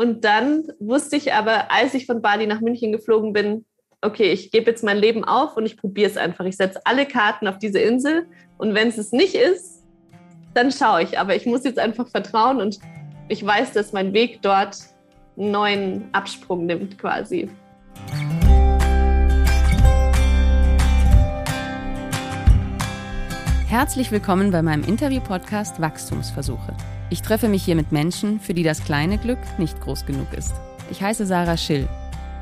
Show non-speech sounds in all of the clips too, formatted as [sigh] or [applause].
Und dann wusste ich aber, als ich von Bali nach München geflogen bin, okay, ich gebe jetzt mein Leben auf und ich probiere es einfach. Ich setze alle Karten auf diese Insel und wenn es es nicht ist, dann schaue ich. Aber ich muss jetzt einfach vertrauen und ich weiß, dass mein Weg dort einen neuen Absprung nimmt quasi. Herzlich willkommen bei meinem Interview-Podcast Wachstumsversuche. Ich treffe mich hier mit Menschen, für die das kleine Glück nicht groß genug ist. Ich heiße Sarah Schill.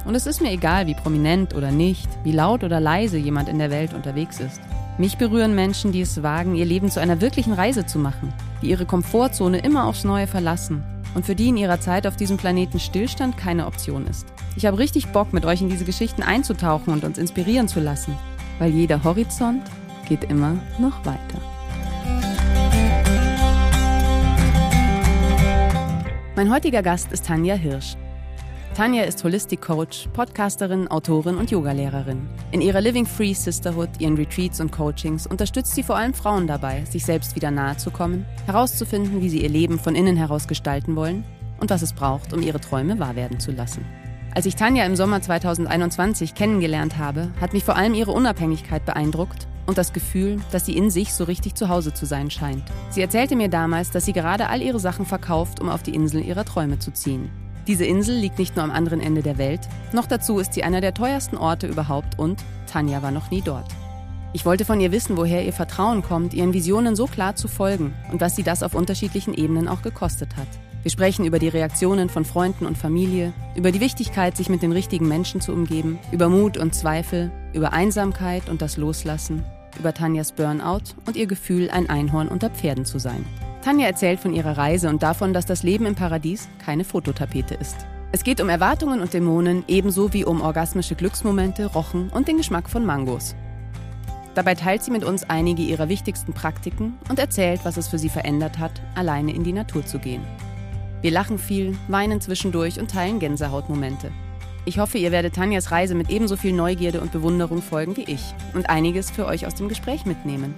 Und es ist mir egal, wie prominent oder nicht, wie laut oder leise jemand in der Welt unterwegs ist. Mich berühren Menschen, die es wagen, ihr Leben zu einer wirklichen Reise zu machen, die ihre Komfortzone immer aufs Neue verlassen und für die in ihrer Zeit auf diesem Planeten Stillstand keine Option ist. Ich habe richtig Bock, mit euch in diese Geschichten einzutauchen und uns inspirieren zu lassen, weil jeder Horizont geht immer noch weiter. Mein heutiger Gast ist Tanja Hirsch. Tanja ist Holistic Coach, Podcasterin, Autorin und Yogalehrerin. In ihrer Living Free Sisterhood, ihren Retreats und Coachings unterstützt sie vor allem Frauen dabei, sich selbst wieder nahe zu kommen, herauszufinden, wie sie ihr Leben von innen heraus gestalten wollen und was es braucht, um ihre Träume wahr werden zu lassen. Als ich Tanja im Sommer 2021 kennengelernt habe, hat mich vor allem ihre Unabhängigkeit beeindruckt und das Gefühl, dass sie in sich so richtig zu Hause zu sein scheint. Sie erzählte mir damals, dass sie gerade all ihre Sachen verkauft, um auf die Insel ihrer Träume zu ziehen. Diese Insel liegt nicht nur am anderen Ende der Welt, noch dazu ist sie einer der teuersten Orte überhaupt und Tanja war noch nie dort. Ich wollte von ihr wissen, woher ihr Vertrauen kommt, ihren Visionen so klar zu folgen und was sie das auf unterschiedlichen Ebenen auch gekostet hat. Wir sprechen über die Reaktionen von Freunden und Familie, über die Wichtigkeit, sich mit den richtigen Menschen zu umgeben, über Mut und Zweifel, über Einsamkeit und das Loslassen, über Tanjas Burnout und ihr Gefühl, ein Einhorn unter Pferden zu sein. Tanja erzählt von ihrer Reise und davon, dass das Leben im Paradies keine Fototapete ist. Es geht um Erwartungen und Dämonen ebenso wie um orgasmische Glücksmomente, Rochen und den Geschmack von Mangos. Dabei teilt sie mit uns einige ihrer wichtigsten Praktiken und erzählt, was es für sie verändert hat, alleine in die Natur zu gehen. Wir lachen viel, weinen zwischendurch und teilen Gänsehautmomente. Ich hoffe, ihr werdet Tanjas Reise mit ebenso viel Neugierde und Bewunderung folgen wie ich und einiges für euch aus dem Gespräch mitnehmen.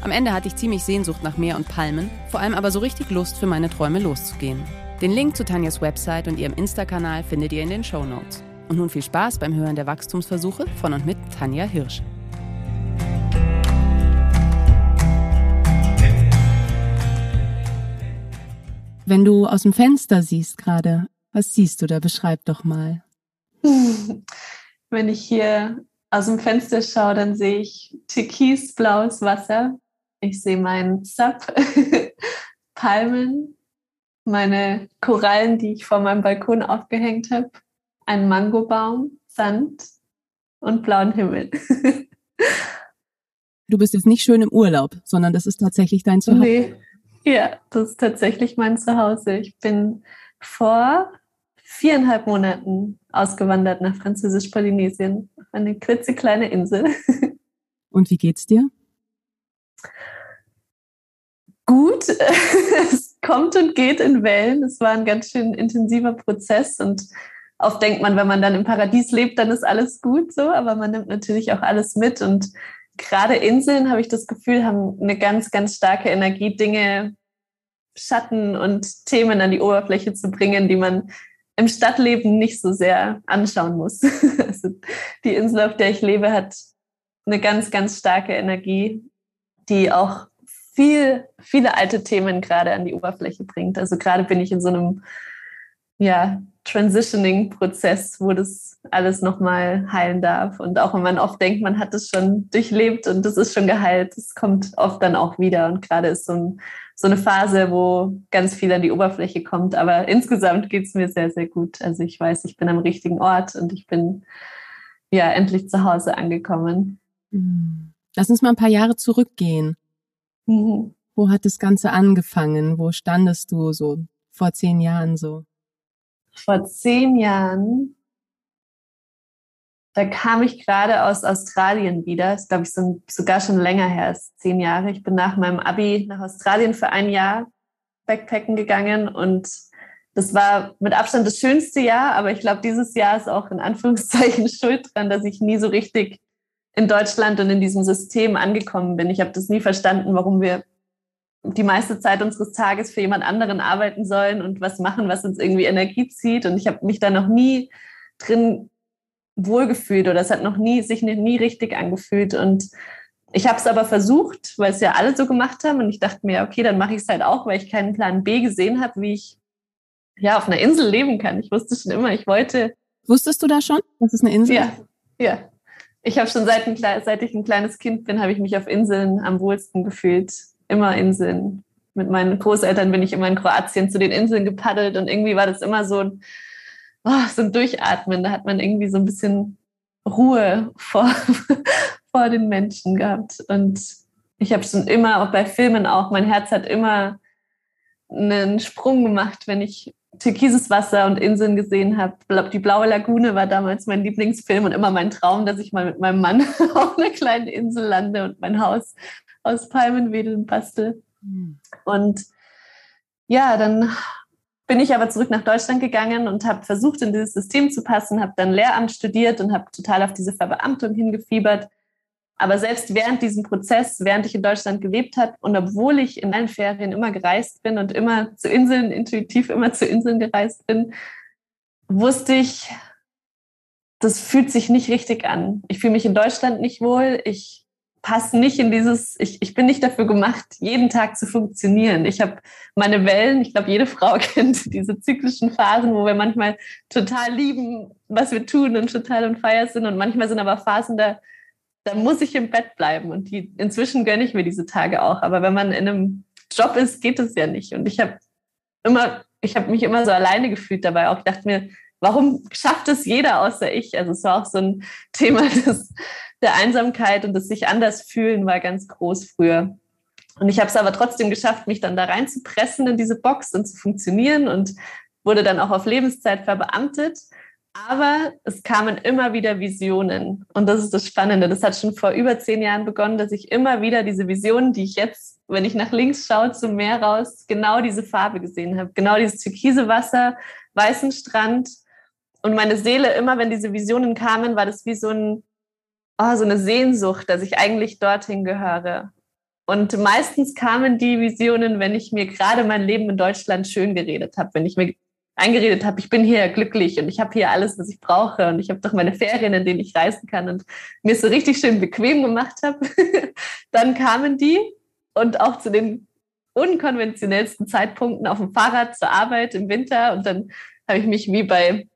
Am Ende hatte ich ziemlich Sehnsucht nach Meer und Palmen, vor allem aber so richtig Lust für meine Träume loszugehen. Den Link zu Tanjas Website und ihrem Insta-Kanal findet ihr in den Show Notes. Und nun viel Spaß beim Hören der Wachstumsversuche von und mit Tanja Hirsch. Wenn du aus dem Fenster siehst gerade, was siehst du da? Beschreib doch mal. [laughs] Wenn ich hier aus dem Fenster schaue, dann sehe ich türkisblaues Wasser. Ich sehe meinen Zap, [laughs] Palmen, meine Korallen, die ich vor meinem Balkon aufgehängt habe, einen Mangobaum, Sand und blauen Himmel. du bist jetzt nicht schön im Urlaub, sondern das ist tatsächlich dein Zuhause. Nee. Ja, das ist tatsächlich mein Zuhause. Ich bin vor viereinhalb Monaten ausgewandert nach Französisch-Polynesien, auf eine klitzekleine Insel. [laughs] Und wie geht's dir? Gut, [laughs] es kommt und geht in Wellen. Es war ein ganz schön intensiver Prozess und oft denkt man, wenn man dann im Paradies lebt, dann ist alles gut so, aber man nimmt natürlich auch alles mit und gerade Inseln, habe ich das Gefühl, haben eine ganz, ganz starke Energie, Dinge, Schatten und Themen an die Oberfläche zu bringen, die man im Stadtleben nicht so sehr anschauen muss. [laughs] Also die Insel, auf der ich lebe, hat eine ganz, ganz starke Energie, die auch viel, viele alte Themen gerade an die Oberfläche bringt. Also gerade bin ich in so einem ja, Transitioning-Prozess, wo das alles nochmal heilen darf. Und auch wenn man oft denkt, man hat es schon durchlebt und das ist schon geheilt, es kommt oft dann auch wieder. Und gerade ist so, ein, so eine Phase, wo ganz viel an die Oberfläche kommt. Aber insgesamt geht es mir sehr, sehr gut. Also ich weiß, ich bin am richtigen Ort und ich bin ja endlich zu Hause angekommen. Hm. Lass uns mal ein paar Jahre zurückgehen. Mhm. Wo hat das Ganze angefangen? Wo standest du so vor zehn Jahren so? Vor zehn Jahren, da kam ich gerade aus Australien wieder. Das glaube ich, so, sogar schon länger her, ist zehn Jahre. Ich bin nach meinem Abi nach Australien für ein Jahr Backpacken gegangen und das war mit Abstand das schönste Jahr, aber ich glaube, dieses Jahr ist auch in Anführungszeichen [laughs] schuld dran, dass ich nie so richtig in Deutschland und in diesem System angekommen bin. Ich habe das nie verstanden, warum wir die meiste Zeit unseres Tages für jemand anderen arbeiten sollen und was machen, was uns irgendwie Energie zieht. Und ich habe mich da noch nie drin wohlgefühlt oder es hat noch nie sich nie richtig angefühlt. Und ich habe es aber versucht, weil es ja alle so gemacht haben. Und ich dachte mir, okay, dann mache ich es halt auch, weil ich keinen Plan B gesehen habe, wie ich ja auf einer Insel leben kann. Ich wusste schon immer, ich wollte. Wusstest du da schon, dass es eine Insel ja, Ja, ich habe schon seit, ein, seit ich ein kleines Kind bin, habe ich mich auf Inseln am wohlsten gefühlt. Immer Inseln. Mit meinen Großeltern bin ich immer in Kroatien zu den Inseln gepaddelt und irgendwie war das immer so ein, oh, so ein Durchatmen. Da hat man irgendwie so ein bisschen Ruhe vor, [laughs] vor den Menschen gehabt. Und ich habe schon immer, auch bei Filmen auch, mein Herz hat immer einen Sprung gemacht, wenn ich türkises Wasser und Inseln gesehen habe. Die Blaue Lagune war damals mein Lieblingsfilm und immer mein Traum, dass ich mal mit meinem Mann [laughs] auf einer kleinen Insel lande und mein Haus aus Palmenwedeln bastel. Mhm. Und ja, dann bin ich aber zurück nach Deutschland gegangen und habe versucht, in dieses System zu passen, habe dann Lehramt studiert und habe total auf diese Verbeamtung hingefiebert aber selbst während diesem Prozess, während ich in Deutschland gelebt habe und obwohl ich in allen Ferien immer gereist bin und immer zu Inseln, intuitiv immer zu Inseln gereist bin, wusste ich, das fühlt sich nicht richtig an. Ich fühle mich in Deutschland nicht wohl. Ich passe nicht in dieses, ich, ich bin nicht dafür gemacht, jeden Tag zu funktionieren. Ich habe meine Wellen, ich glaube, jede Frau [laughs] kennt diese zyklischen Phasen, wo wir manchmal total lieben, was wir tun und total on fire sind. Und manchmal sind aber Phasen, da da muss ich im Bett bleiben. Und die, inzwischen gönne ich mir diese Tage auch. Aber wenn man in einem Job ist, geht es ja nicht. Und ich habe immer, ich habe mich immer so alleine gefühlt dabei. Auch ich dachte mir, warum schafft es jeder außer ich? Also es war auch so ein Thema [laughs] des, der Einsamkeit und das sich anders fühlen war ganz groß früher. Und ich habe es aber trotzdem geschafft, mich dann da reinzupressen in diese Box und zu funktionieren und wurde dann auch auf Lebenszeit verbeamtet. Aber es kamen immer wieder Visionen. Und das ist das Spannende. Das hat schon vor über zehn Jahren begonnen, dass ich immer wieder diese Visionen, die ich jetzt, wenn ich nach links schaue, zum Meer raus, genau diese Farbe gesehen habe. Genau dieses türkise Wasser, weißen Strand. Und meine Seele, immer wenn diese Visionen kamen, war das wie so, ein, oh, so eine Sehnsucht, dass ich eigentlich dorthin gehöre. Und meistens kamen die Visionen, wenn ich mir gerade mein Leben in Deutschland schön geredet habe, wenn ich mir eingeredet habe, ich bin hier glücklich und ich habe hier alles, was ich brauche und ich habe doch meine Ferien, in denen ich reisen kann und mir es so richtig schön bequem gemacht habe, [laughs] dann kamen die und auch zu den unkonventionellsten Zeitpunkten auf dem Fahrrad zur Arbeit im Winter und dann habe ich mich wie bei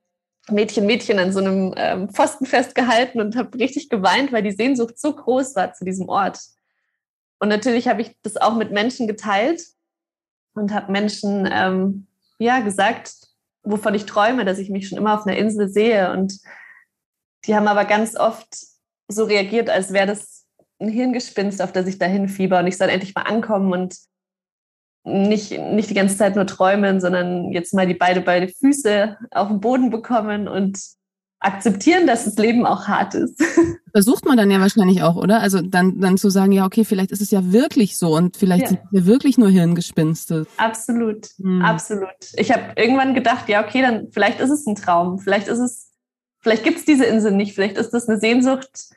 Mädchen, Mädchen an so einem ähm, Pfosten festgehalten und habe richtig geweint, weil die Sehnsucht so groß war zu diesem Ort. Und natürlich habe ich das auch mit Menschen geteilt und habe Menschen ähm, ja gesagt, wovon ich träume, dass ich mich schon immer auf einer Insel sehe. Und die haben aber ganz oft so reagiert, als wäre das ein Hirngespinst, auf das ich dahin fieber und ich soll endlich mal ankommen und nicht, nicht die ganze Zeit nur träumen, sondern jetzt mal die beide, beide Füße auf den Boden bekommen und akzeptieren, dass das Leben auch hart ist. [laughs] Versucht man dann ja wahrscheinlich auch, oder? Also dann, dann zu sagen, ja, okay, vielleicht ist es ja wirklich so und vielleicht ja. sind wir wirklich nur Hirngespinste. Absolut, hm. absolut. Ich habe irgendwann gedacht, ja, okay, dann vielleicht ist es ein Traum, vielleicht ist es, vielleicht gibt es diese Insel nicht, vielleicht ist das eine Sehnsucht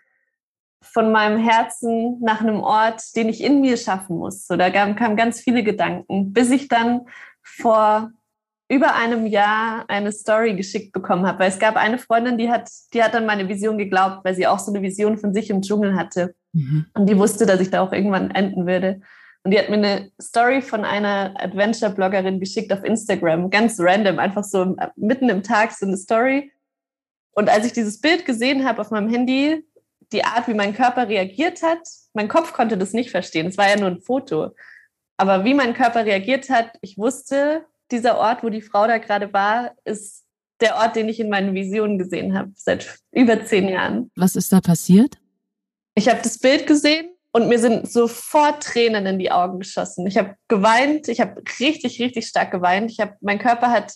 von meinem Herzen nach einem Ort, den ich in mir schaffen muss. So, da kamen ganz viele Gedanken, bis ich dann vor über einem Jahr eine Story geschickt bekommen habe, weil es gab eine Freundin, die hat, die hat an meine Vision geglaubt, weil sie auch so eine Vision von sich im Dschungel hatte. Mhm. Und die wusste, dass ich da auch irgendwann enden würde. Und die hat mir eine Story von einer Adventure-Bloggerin geschickt auf Instagram, ganz random, einfach so mitten im Tag so eine Story. Und als ich dieses Bild gesehen habe auf meinem Handy, die Art, wie mein Körper reagiert hat, mein Kopf konnte das nicht verstehen. Es war ja nur ein Foto. Aber wie mein Körper reagiert hat, ich wusste, dieser Ort, wo die Frau da gerade war, ist der Ort, den ich in meinen Visionen gesehen habe, seit über zehn Jahren. Was ist da passiert? Ich habe das Bild gesehen und mir sind sofort Tränen in die Augen geschossen. Ich habe geweint, ich habe richtig, richtig stark geweint. Ich habe, mein Körper hat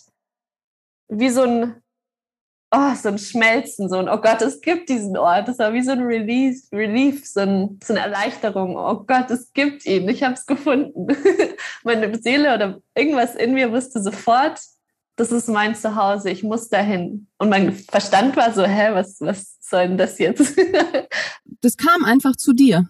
wie so ein oh, so ein Schmelzen, so ein, oh Gott, es gibt diesen Ort. Das war wie so ein Release, Relief, so, ein, so eine Erleichterung. Oh Gott, es gibt ihn, ich habe es gefunden. [laughs] Meine Seele oder irgendwas in mir wusste sofort, das ist mein Zuhause, ich muss dahin. Und mein Verstand war so, hä, was, was soll denn das jetzt? [laughs] das kam einfach zu dir.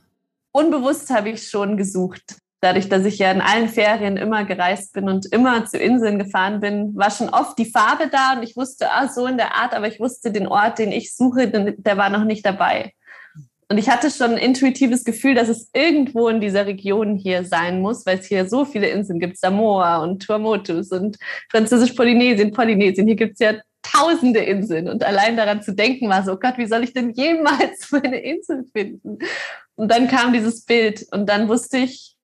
Unbewusst habe ich schon gesucht. Dadurch, dass ich ja in allen Ferien immer gereist bin und immer zu Inseln gefahren bin, war schon oft die Farbe da und ich wusste, ah, so in der Art, aber ich wusste, den Ort, den ich suche, der war noch nicht dabei. Und ich hatte schon ein intuitives Gefühl, dass es irgendwo in dieser Region hier sein muss, weil es hier so viele Inseln gibt, Samoa und Tuamotus und Französisch-Polynesien, Polynesien. Hier gibt es ja tausende Inseln. Und allein daran zu denken war so, oh Gott, wie soll ich denn jemals [laughs] meine Insel finden? Und dann kam dieses Bild und dann wusste ich,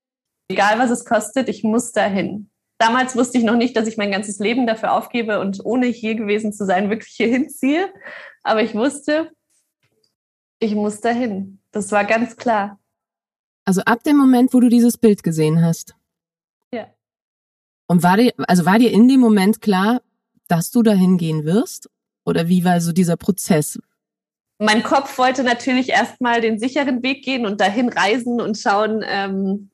egal was es kostet, ich muss dahin. Damals wusste ich noch nicht, dass ich mein ganzes Leben dafür aufgebe und ohne hier gewesen zu sein, wirklich hier hinziehe. Aber ich wusste, ich muss dahin. Das war ganz klar. Also ab dem Moment, wo du dieses Bild gesehen hast. Ja. Und war dir, also war dir in dem Moment klar, dass du dahin gehen wirst? Oder wie war so dieser Prozess? Mein Kopf wollte natürlich erstmal den sicheren Weg gehen und dahin reisen und schauen, ähm,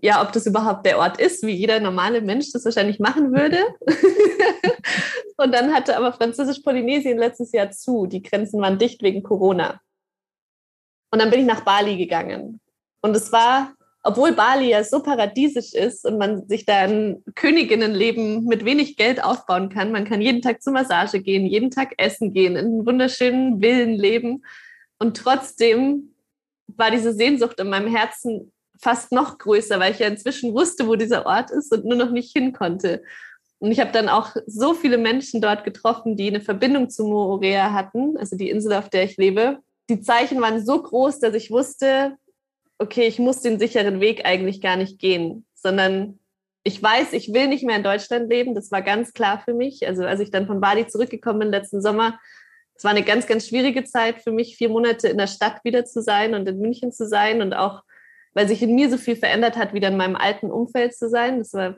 ja, ob das überhaupt der Ort ist, wie jeder normale Mensch das wahrscheinlich machen würde. [laughs] und dann hatte aber Französisch-Polynesien letztes Jahr zu. Die Grenzen waren dicht wegen Corona. Und dann bin ich nach Bali gegangen. Und es war, obwohl Bali ja so paradiesisch ist und man sich da ein Königinnenleben mit wenig Geld aufbauen kann, man kann jeden Tag zur Massage gehen, jeden Tag essen gehen, in wunderschönen Villen leben. Und trotzdem war diese Sehnsucht in meinem Herzen fast noch größer, weil ich ja inzwischen wusste, wo dieser Ort ist und nur noch nicht hin konnte. Und ich habe dann auch so viele Menschen dort getroffen, die eine Verbindung zu Moorea hatten, also die Insel, auf der ich lebe, die Zeichen waren so groß, dass ich wusste, okay, ich muss den sicheren Weg eigentlich gar nicht gehen, sondern ich weiß, ich will nicht mehr in Deutschland leben. Das war ganz klar für mich. Also als ich dann von Bali zurückgekommen bin letzten Sommer, es war eine ganz, ganz schwierige Zeit für mich, vier Monate in der Stadt wieder zu sein und in München zu sein und auch, weil sich in mir so viel verändert hat, wieder in meinem alten Umfeld zu sein. Das war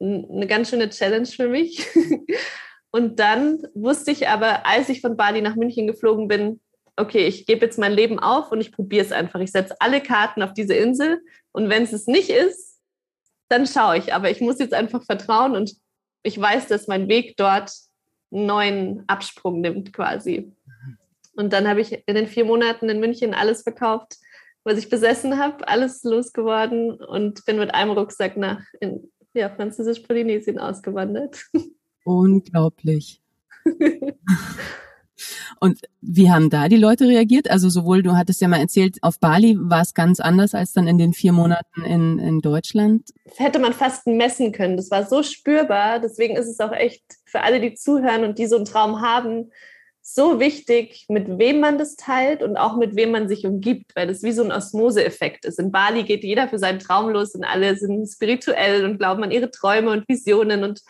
eine ganz schöne Challenge für mich. [laughs] Und dann wusste ich aber, als ich von Bali nach München geflogen bin, okay, ich gebe jetzt mein Leben auf und ich probiere es einfach. Ich setze alle Karten auf diese Insel und wenn es es nicht ist, dann schaue ich. Aber ich muss jetzt einfach vertrauen und ich weiß, dass mein Weg dort einen neuen Absprung nimmt quasi. Und dann habe ich in den vier Monaten in München alles verkauft, was ich besessen habe, alles losgeworden und bin mit einem Rucksack nach in, ja, Französisch-Polynesien ausgewandert. [laughs] Unglaublich. Und wie haben da die Leute reagiert? Also sowohl, du hattest ja mal erzählt, auf Bali war es ganz anders als dann in den vier Monaten in, in Deutschland. Das hätte man fast messen können. Das war so spürbar. Deswegen ist es auch echt für alle, die zuhören und die so einen Traum haben, so wichtig, mit wem man das teilt und auch mit wem man sich umgibt, weil das wie so ein Osmose-Effekt ist. In Bali geht jeder für seinen Traum los und alle sind spirituell und glauben an ihre Träume und Visionen und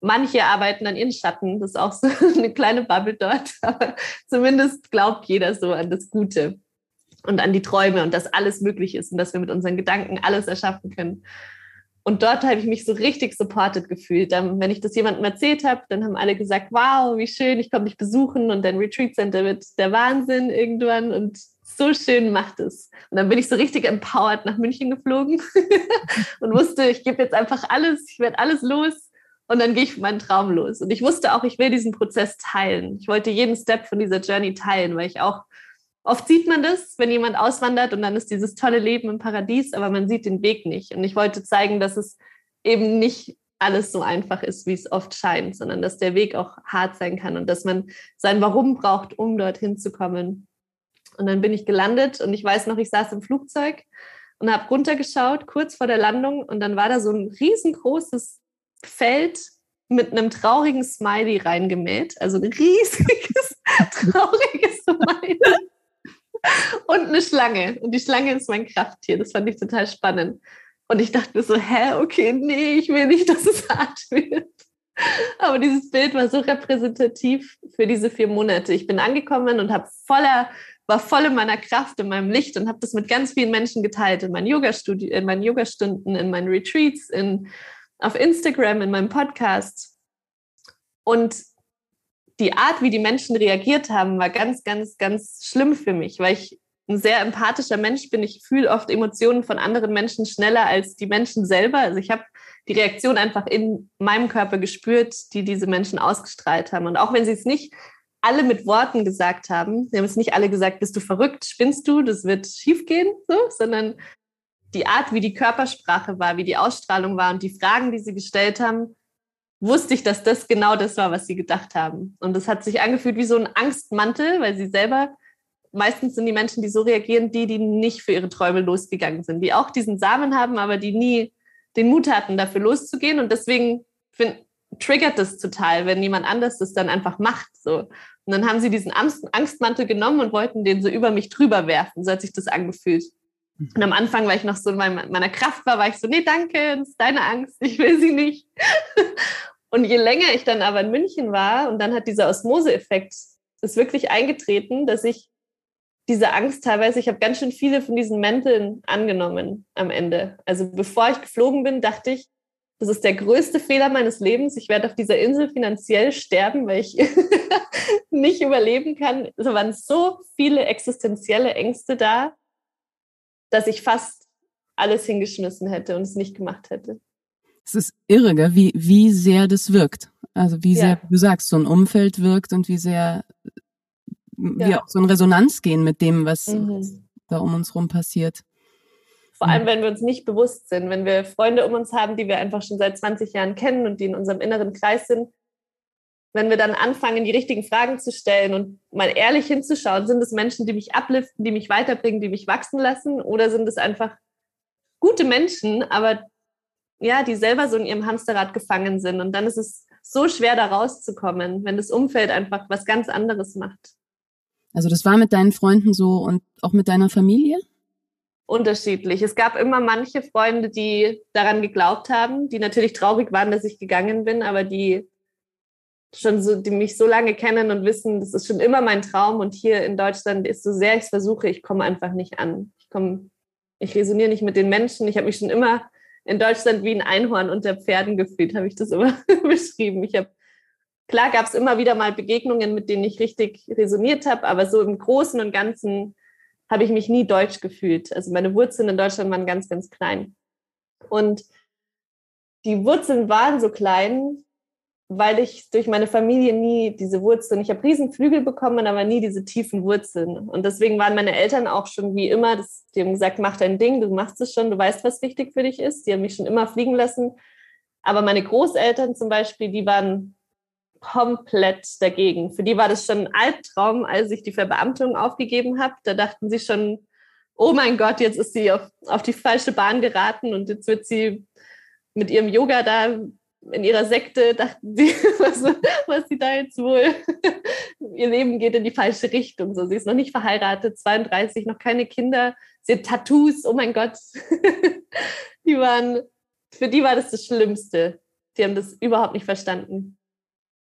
Manche arbeiten an ihren Schatten, das ist auch so [laughs] eine kleine Bubble dort, [laughs] aber zumindest glaubt jeder so an das Gute und an die Träume und dass alles möglich ist und dass wir mit unseren Gedanken alles erschaffen können. Und dort habe ich mich so richtig supported gefühlt. Dann, wenn ich das jemandem erzählt habe, dann haben alle gesagt, wow, wie schön, ich komme dich besuchen und dein Retreat Center wird der Wahnsinn irgendwann und so schön macht es. Und dann bin ich so richtig empowered nach München geflogen [laughs] und wusste, ich gebe jetzt einfach alles, ich werde alles los und dann gehe ich meinen Traum los. Und ich wusste auch, ich will diesen Prozess teilen. Ich wollte jeden Step von dieser Journey teilen, weil ich auch, oft sieht man das, wenn jemand auswandert und dann ist dieses tolle Leben im Paradies, aber man sieht den Weg nicht. Und ich wollte zeigen, dass es eben nicht alles so einfach ist, wie es oft scheint, sondern dass der Weg auch hart sein kann und dass man sein Warum braucht, um dorthin zu kommen. Und dann bin ich gelandet und ich weiß noch, ich saß im Flugzeug und habe runtergeschaut, kurz vor der Landung, und dann war da so ein riesengroßes Feld mit einem traurigen Smiley reingemäht. Also ein riesiges, [laughs] trauriges Smiley. [laughs] Und eine Schlange. Und die Schlange ist mein Krafttier. Das fand ich total spannend. Und ich dachte mir so, hä, okay, nee, ich will nicht, [laughs] dass es hart wird. Aber dieses Bild war so repräsentativ für diese vier Monate. Ich bin angekommen und habe voller, war voll in meiner Kraft, in meinem Licht und habe das mit ganz vielen Menschen geteilt, in meinen Yoga-Stunden, in meinen Yogastunden, in meinen Retreats, in auf Instagram, in meinem Podcast. Und die Art, wie die Menschen reagiert haben, war ganz, ganz, ganz schlimm für mich, weil ich ein sehr empathischer Mensch bin. Ich fühle oft Emotionen von anderen Menschen schneller als die Menschen selber. Also ich habe die Reaktion einfach in meinem Körper gespürt, die diese Menschen ausgestrahlt haben. Und auch wenn sie es nicht alle mit Worten gesagt haben, sie haben es nicht alle gesagt, bist du verrückt, spinnst du, das wird schiefgehen, so, sondern die Art, wie die Körpersprache war, wie die Ausstrahlung war und die Fragen, die sie gestellt haben, wusste ich, dass das genau das war, was sie gedacht haben. Und es hat sich angefühlt wie so ein Angstmantel, weil sie selber, meistens sind die Menschen, die so reagieren, die, die nicht für ihre Träume losgegangen sind, die auch diesen Samen haben, aber die nie den Mut hatten, dafür loszugehen. Und deswegen find, triggert das total, wenn jemand anders das dann einfach macht. So. Und dann haben sie diesen Angstmantel genommen und wollten den so über mich drüber werfen. So hat sich das angefühlt. Und am Anfang, weil ich noch so in meiner Kraft war, war ich so, nee, danke, das ist deine Angst, ich will sie nicht. [laughs] Und je länger ich dann aber in München war und dann hat dieser Osmose-Effekt ist wirklich eingetreten, dass ich diese Angst teilweise, ich habe ganz schön viele von diesen Mänteln angenommen am Ende. Also bevor ich geflogen bin, dachte ich, das ist der größte Fehler meines Lebens. Ich werde auf dieser Insel finanziell sterben, weil ich [laughs] nicht überleben kann. Es waren so viele existenzielle Ängste da, dass ich fast alles hingeschmissen hätte und es nicht gemacht hätte. Es ist irre, gell? Wie, wie sehr das wirkt. Also wie sehr, ja. du sagst, so ein Umfeld wirkt und wie sehr ja. wir auch so in Resonanz gehen mit dem, was mhm. da um uns rum passiert. Vor allem, wenn wir uns nicht bewusst sind, wenn wir Freunde um uns haben, die wir einfach schon seit 20 Jahren kennen und die in unserem inneren Kreis sind, wenn wir dann anfangen, die richtigen Fragen zu stellen und mal ehrlich hinzuschauen, sind es Menschen, die mich abliften, die mich weiterbringen, die mich wachsen lassen, oder sind es einfach gute Menschen, aber ja, die selber so in ihrem Hamsterrad gefangen sind. Und dann ist es so schwer, da rauszukommen, wenn das Umfeld einfach was ganz anderes macht. Also das war mit deinen Freunden so und auch mit deiner Familie? Unterschiedlich. Es gab immer manche Freunde, die daran geglaubt haben, die natürlich traurig waren, dass ich gegangen bin, aber die schon so, die mich so lange kennen und wissen, das ist schon immer mein Traum und hier in Deutschland ist so sehr ich es versuche, ich komme einfach nicht an. Ich komme, ich resoniere nicht mit den Menschen. Ich habe mich schon immer in Deutschland wie ein Einhorn unter Pferden gefühlt, habe ich das immer [laughs] beschrieben. Ich habe klar gab es immer wieder mal Begegnungen, mit denen ich richtig resoniert habe, aber so im Großen und Ganzen habe ich mich nie deutsch gefühlt. Also meine Wurzeln in Deutschland waren ganz, ganz klein. Und die Wurzeln waren so klein, weil ich durch meine Familie nie diese Wurzeln, ich habe Riesenflügel bekommen, aber nie diese tiefen Wurzeln. Und deswegen waren meine Eltern auch schon wie immer, das, die haben gesagt, mach dein Ding, du machst es schon, du weißt, was wichtig für dich ist. Die haben mich schon immer fliegen lassen. Aber meine Großeltern zum Beispiel, die waren komplett dagegen. Für die war das schon ein Albtraum, als ich die Verbeamtung aufgegeben habe. Da dachten sie schon, oh mein Gott, jetzt ist sie auf, auf die falsche Bahn geraten und jetzt wird sie mit ihrem Yoga da in ihrer Sekte dachten sie, [laughs] was, was sie da jetzt wohl, [laughs] ihr Leben geht in die falsche Richtung. So, sie ist noch nicht verheiratet, 32, noch keine Kinder, sie hat Tattoos, oh mein Gott. [laughs] Die waren, für die war das das Schlimmste. Die haben das überhaupt nicht verstanden.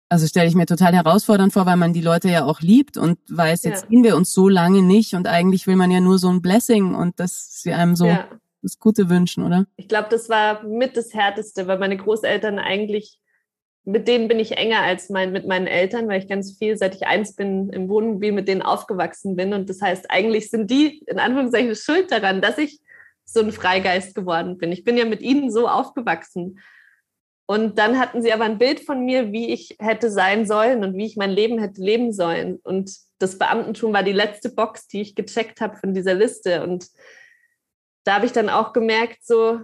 Also stelle ich mir total herausfordernd vor, weil man die Leute ja auch liebt und weiß, jetzt ja. sehen wir uns so lange nicht und eigentlich will man ja nur so ein Blessing und dass sie einem so ja das Gute wünschen, oder? Ich glaube, das war mit das Härteste, weil meine Großeltern eigentlich, mit denen bin ich enger als mein, mit meinen Eltern, weil ich ganz viel, seit ich eins bin, im Wohnmobil mit denen aufgewachsen bin. Und das heißt, eigentlich sind die in Anführungszeichen schuld daran, dass ich so ein Freigeist geworden bin. Ich bin ja mit ihnen so aufgewachsen. Und dann hatten sie aber ein Bild von mir, wie ich hätte sein sollen und wie ich mein Leben hätte leben sollen. Und das Beamtentum war die letzte Box, die ich gecheckt habe von dieser Liste. Und da habe ich dann auch gemerkt, so,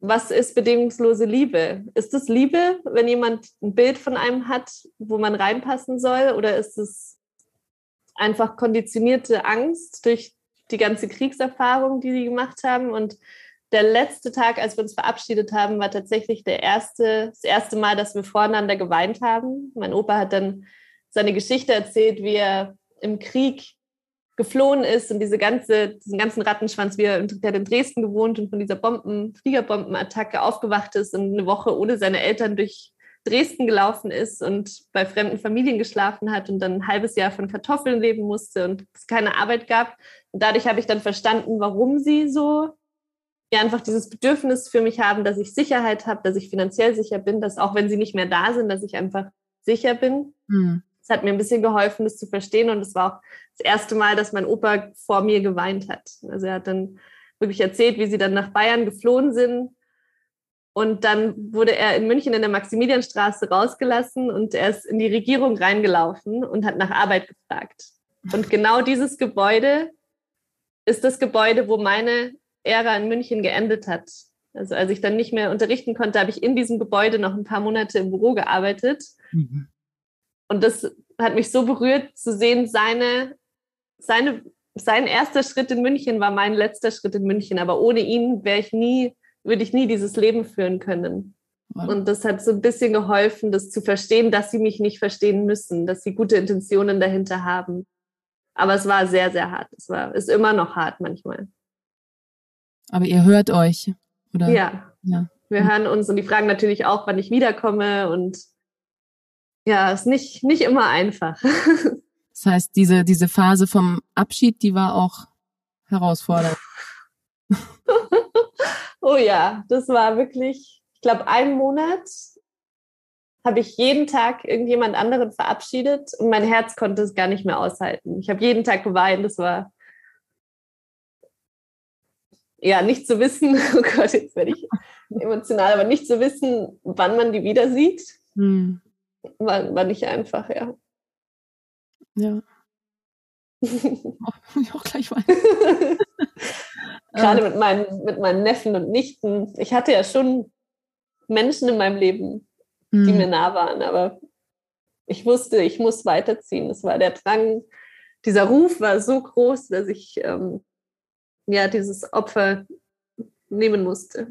was ist bedingungslose Liebe? Ist es Liebe, wenn jemand ein Bild von einem hat, wo man reinpassen soll? Oder ist es einfach konditionierte Angst durch die ganze Kriegserfahrung, die sie gemacht haben? Und der letzte Tag, als wir uns verabschiedet haben, war tatsächlich der erste, das erste Mal, dass wir voreinander geweint haben. Mein Opa hat dann seine Geschichte erzählt, wie er im Krieg geflohen ist und diese ganze, diesen ganzen Rattenschwanz, wie er, der in Dresden gewohnt und von dieser Bomben, Fliegerbombenattacke aufgewacht ist und eine Woche ohne seine Eltern durch Dresden gelaufen ist und bei fremden Familien geschlafen hat und dann ein halbes Jahr von Kartoffeln leben musste und es keine Arbeit gab. Und dadurch habe ich dann verstanden, warum sie so ja einfach dieses Bedürfnis für mich haben, dass ich Sicherheit habe, dass ich finanziell sicher bin, dass auch wenn sie nicht mehr da sind, dass ich einfach sicher bin. Mhm. Es hat mir ein bisschen geholfen, das zu verstehen. Und es war auch das erste Mal, dass mein Opa vor mir geweint hat. Also er hat dann wirklich erzählt, wie sie dann nach Bayern geflohen sind. Und dann wurde er in München in der Maximilianstraße rausgelassen und er ist in die Regierung reingelaufen und hat nach Arbeit gefragt. Und genau dieses Gebäude ist das Gebäude, wo meine Ära in München geendet hat. Also als ich dann nicht mehr unterrichten konnte, habe ich in diesem Gebäude noch ein paar Monate im Büro gearbeitet. Mhm. Und das hat mich so berührt zu sehen, seine, seine, sein erster Schritt in München war mein letzter Schritt in München. Aber ohne ihn wäre ich nie, würde ich nie dieses Leben führen können. Und das hat so ein bisschen geholfen, das zu verstehen, dass sie mich nicht verstehen müssen, dass sie gute Intentionen dahinter haben. Aber es war sehr, sehr hart. Es war, ist immer noch hart manchmal. Aber ihr hört euch, oder? Ja. ja. Wir hören uns und die fragen natürlich auch, wann ich wiederkomme. Und ja, ist nicht, nicht immer einfach. [laughs] Das heißt, diese, diese Phase vom Abschied, die war auch herausfordernd. [laughs] oh ja, das war wirklich, ich glaube, einen Monat habe ich jeden Tag irgendjemand anderen verabschiedet und mein Herz konnte es gar nicht mehr aushalten. Ich habe jeden Tag geweint. Das war ja nicht zu wissen, [laughs] oh Gott, jetzt werde ich emotional, aber nicht zu wissen, wann man die wieder sieht, hm. War, war nicht einfach, ja. Ja. [laughs] [laughs] ich auch gleich weinen. [laughs] Gerade mit meinen, mit meinen Neffen und Nichten. Ich hatte ja schon Menschen in meinem Leben, die hm. mir nah waren. Aber ich wusste, ich muss weiterziehen. Es war der Drang, dieser Ruf war so groß, dass ich ähm, ja dieses Opfer nehmen musste.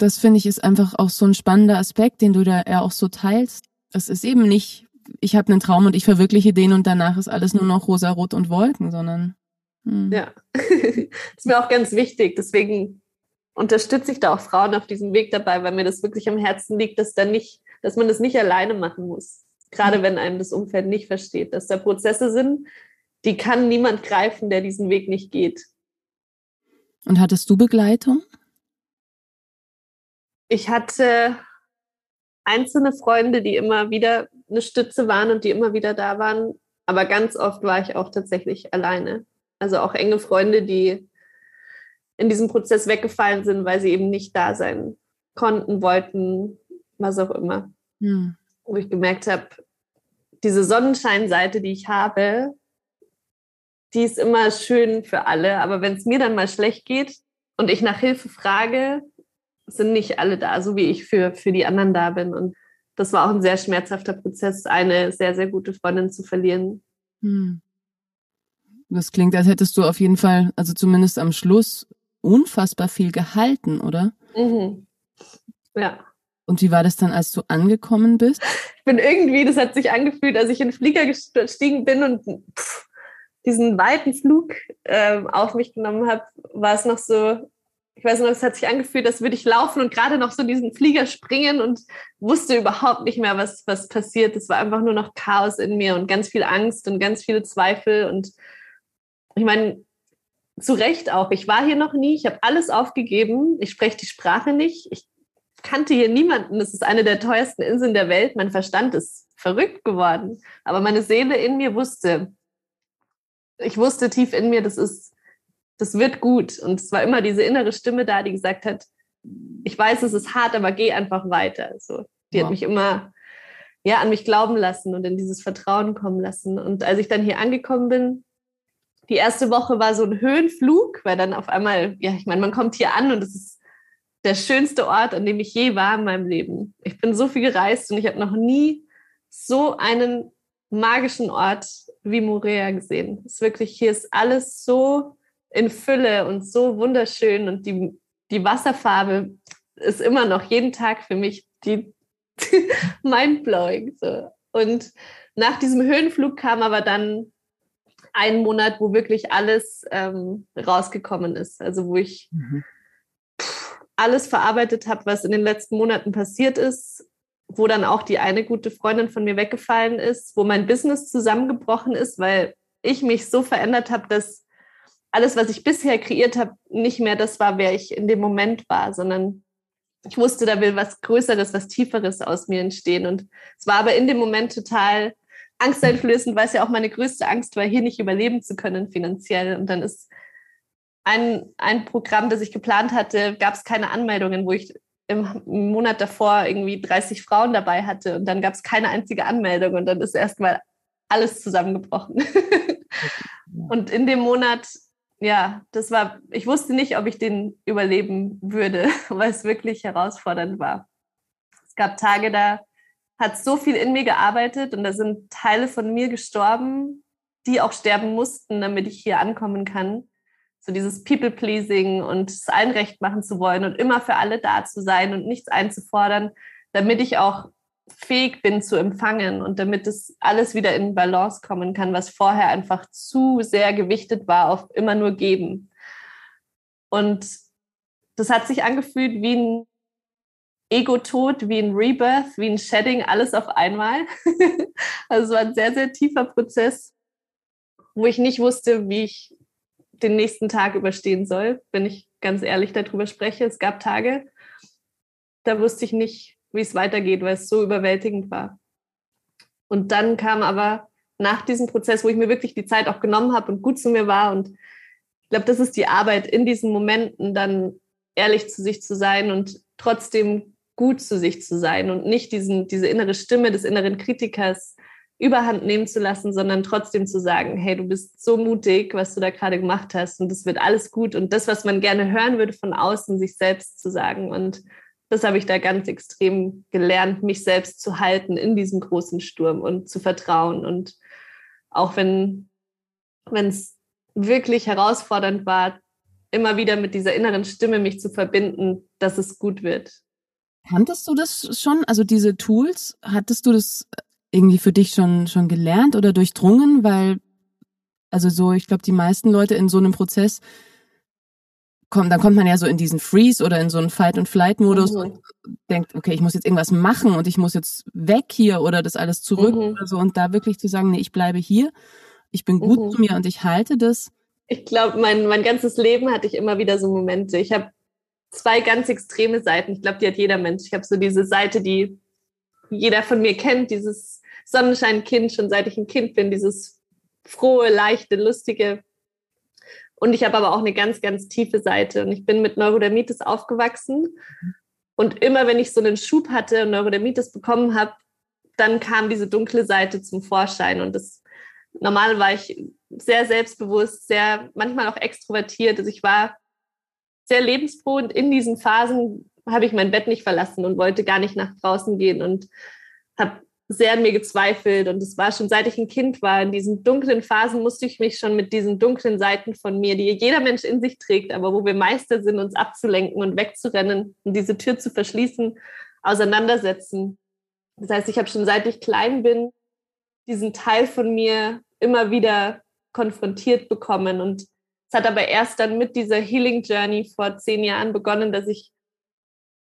Das finde ich ist einfach auch so ein spannender Aspekt, den du da ja auch so teilst. Es ist eben nicht, ich habe einen Traum und ich verwirkliche den und danach ist alles nur noch rosa, rot und Wolken, sondern. Hm. Ja, das [laughs] ist mir auch ganz wichtig. Deswegen unterstütze ich da auch Frauen auf diesem Weg dabei, weil mir das wirklich am Herzen liegt, dass dann nicht, dass man das nicht alleine machen muss. Gerade mhm. wenn einem das Umfeld nicht versteht, dass da Prozesse sind, die kann niemand greifen, der diesen Weg nicht geht. Und hattest du Begleitung? Ich hatte einzelne Freunde, die immer wieder eine Stütze waren und die immer wieder da waren. Aber ganz oft war ich auch tatsächlich alleine. Also auch enge Freunde, die in diesem Prozess weggefallen sind, weil sie eben nicht da sein konnten, wollten, was auch immer. Hm. Wo ich gemerkt habe, diese Sonnenscheinseite, die ich habe, die ist immer schön für alle. Aber wenn es mir dann mal schlecht geht und ich nach Hilfe frage, sind nicht alle da, so wie ich für, für die anderen da bin. Und das war auch ein sehr schmerzhafter Prozess, eine sehr, sehr gute Freundin zu verlieren. Hm. Das klingt, als hättest du auf jeden Fall, also zumindest am Schluss, unfassbar viel gehalten, oder? Mhm. Ja. Und wie war das dann, als du angekommen bist? [laughs] Ich bin irgendwie, das hat sich angefühlt, als ich in den Flieger gestiegen bin und pff, diesen weiten Flug äh, auf mich genommen habe, war es noch so, ich weiß noch, es hat sich angefühlt, als würde ich laufen und gerade noch so diesen Flieger springen und wusste überhaupt nicht mehr, was, was passiert. Es war einfach nur noch Chaos in mir und ganz viel Angst und ganz viele Zweifel. Und ich meine, zu Recht auch. Ich war hier noch nie, ich habe alles aufgegeben. Ich spreche die Sprache nicht. Ich kannte hier niemanden. Das ist eine der teuersten Inseln der Welt. Mein Verstand ist verrückt geworden. Aber meine Seele in mir wusste, ich wusste tief in mir, das ist, das wird gut. Und es war immer diese innere Stimme da, die gesagt hat, ich weiß, es ist hart, aber geh einfach weiter. So, die wow. hat mich immer ja, an mich glauben lassen und in dieses Vertrauen kommen lassen. Und als ich dann hier angekommen bin, die erste Woche war so ein Höhenflug, weil dann auf einmal, ja, ich meine, man kommt hier an und es ist der schönste Ort, an dem ich je war in meinem Leben. Ich bin so viel gereist und ich habe noch nie so einen magischen Ort wie Morea gesehen. Es ist wirklich, hier ist alles so in Fülle und so wunderschön und die, die Wasserfarbe ist immer noch jeden Tag für mich die [laughs] mindblowing. So. Und nach diesem Höhenflug kam aber dann ein Monat, wo wirklich alles ähm, rausgekommen ist. Also wo ich mhm. alles verarbeitet habe, was in den letzten Monaten passiert ist, wo dann auch die eine gute Freundin von mir weggefallen ist, wo mein Business zusammengebrochen ist, weil ich mich so verändert habe, dass alles, was ich bisher kreiert habe, nicht mehr das war, wer ich in dem Moment war, sondern ich wusste, da will was Größeres, was Tieferes aus mir entstehen. Und es war aber in dem Moment total angsteinflößend, weil es ja auch meine größte Angst war, hier nicht überleben zu können finanziell. Und dann ist ein, ein Programm, das ich geplant hatte, gab es keine Anmeldungen, wo ich im Monat davor irgendwie 30 Frauen dabei hatte und dann gab es keine einzige Anmeldung und dann ist erstmal alles zusammengebrochen. [laughs] und in dem Monat ja, das war, ich wusste nicht, ob ich den überleben würde, [laughs] weil es wirklich herausfordernd war. Es gab Tage, da hat so viel in mir gearbeitet und da sind Teile von mir gestorben, die auch sterben mussten, damit ich hier ankommen kann. So dieses People-Pleasing und es allen recht machen zu wollen und immer für alle da zu sein und nichts einzufordern, damit ich auch fähig bin zu empfangen und damit es alles wieder in Balance kommen kann, was vorher einfach zu sehr gewichtet war auf immer nur geben. Und das hat sich angefühlt wie ein Ego-Tod, wie ein Rebirth, wie ein Shedding, alles auf einmal. [laughs] also es war ein sehr, sehr tiefer Prozess, wo ich nicht wusste, wie ich den nächsten Tag überstehen soll, wenn ich ganz ehrlich darüber spreche. Es gab Tage, da wusste ich nicht, wie es weitergeht, weil es so überwältigend war. Und dann kam aber nach diesem Prozess, wo ich mir wirklich die Zeit auch genommen habe und gut zu mir war. Und ich glaube, das ist die Arbeit in diesen Momenten, dann ehrlich zu sich zu sein und trotzdem gut zu sich zu sein und nicht diesen, diese innere Stimme des inneren Kritikers überhand nehmen zu lassen, sondern trotzdem zu sagen, hey, du bist so mutig, was du da gerade gemacht hast und es wird alles gut und das, was man gerne hören würde von außen, sich selbst zu sagen. Und das habe ich da ganz extrem gelernt, mich selbst zu halten in diesem großen Sturm und zu vertrauen. Und auch wenn es wirklich herausfordernd war, immer wieder mit dieser inneren Stimme mich zu verbinden, dass es gut wird. Kanntest du das schon? Also diese Tools, hattest du das irgendwie für dich schon, schon gelernt oder durchdrungen? Weil, also so, ich glaube, die meisten Leute in so einem Prozess kommt, dann kommt man ja so in diesen Freeze oder in so einen Fight-and-Flight-Modus mhm. und denkt, okay, ich muss jetzt irgendwas machen und ich muss jetzt weg hier oder das alles zurück mhm. oder so und da wirklich zu sagen, nee, ich bleibe hier, ich bin gut mhm. zu mir und ich halte das. Ich glaube, mein, mein ganzes Leben hatte ich immer wieder so Momente. Ich habe zwei ganz extreme Seiten. Ich glaube, die hat jeder Mensch. Ich habe so diese Seite, die jeder von mir kennt, dieses Sonnenschein-Kind, schon seit ich ein Kind bin, dieses frohe, leichte, lustige, und ich habe aber auch eine ganz, ganz tiefe Seite. Und ich bin mit Neurodermitis aufgewachsen. Und immer wenn ich so einen Schub hatte und Neurodermitis bekommen habe, dann kam diese dunkle Seite zum Vorschein. Und das normal war ich sehr selbstbewusst, sehr manchmal auch extrovertiert. Also ich war sehr lebensfroh und in diesen Phasen habe ich mein Bett nicht verlassen und wollte gar nicht nach draußen gehen und habe sehr an mir gezweifelt. Und es war schon, seit ich ein Kind war, in diesen dunklen Phasen musste ich mich schon mit diesen dunklen Seiten von mir, die jeder Mensch in sich trägt, aber wo wir Meister sind, uns abzulenken und wegzurennen und diese Tür zu verschließen, auseinandersetzen. Das heißt, ich habe schon seit ich klein bin, diesen Teil von mir immer wieder konfrontiert bekommen. Und es hat aber erst dann mit dieser Healing Journey vor zehn Jahren begonnen, dass ich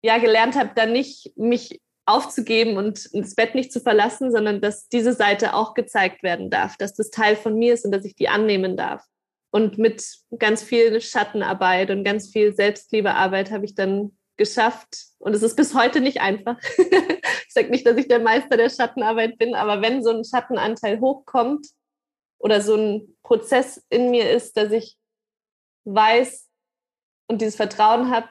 ja gelernt habe, da nicht mich aufzugeben und das Bett nicht zu verlassen, sondern dass diese Seite auch gezeigt werden darf, dass das Teil von mir ist und dass ich die annehmen darf. Und mit ganz viel Schattenarbeit und ganz viel Selbstliebearbeit habe ich dann geschafft. Und es ist bis heute nicht einfach. [laughs] ich sage nicht, dass ich der Meister der Schattenarbeit bin, aber wenn so ein Schattenanteil hochkommt oder so ein Prozess in mir ist, dass ich weiß und dieses Vertrauen habe,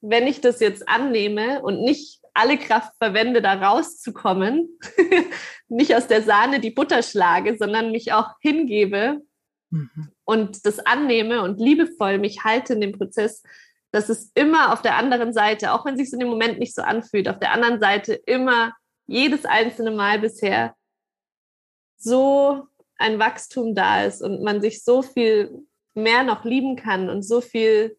wenn ich das jetzt annehme und nicht alle Kraft verwende, da rauszukommen, [laughs] nicht aus der Sahne die Butter schlage, sondern mich auch hingebe mhm. und das annehme und liebevoll mich halte in dem Prozess, dass es immer auf der anderen Seite, auch wenn es sich in dem Moment nicht so anfühlt, auf der anderen Seite immer jedes einzelne Mal bisher so ein Wachstum da ist und man sich so viel mehr noch lieben kann und so viel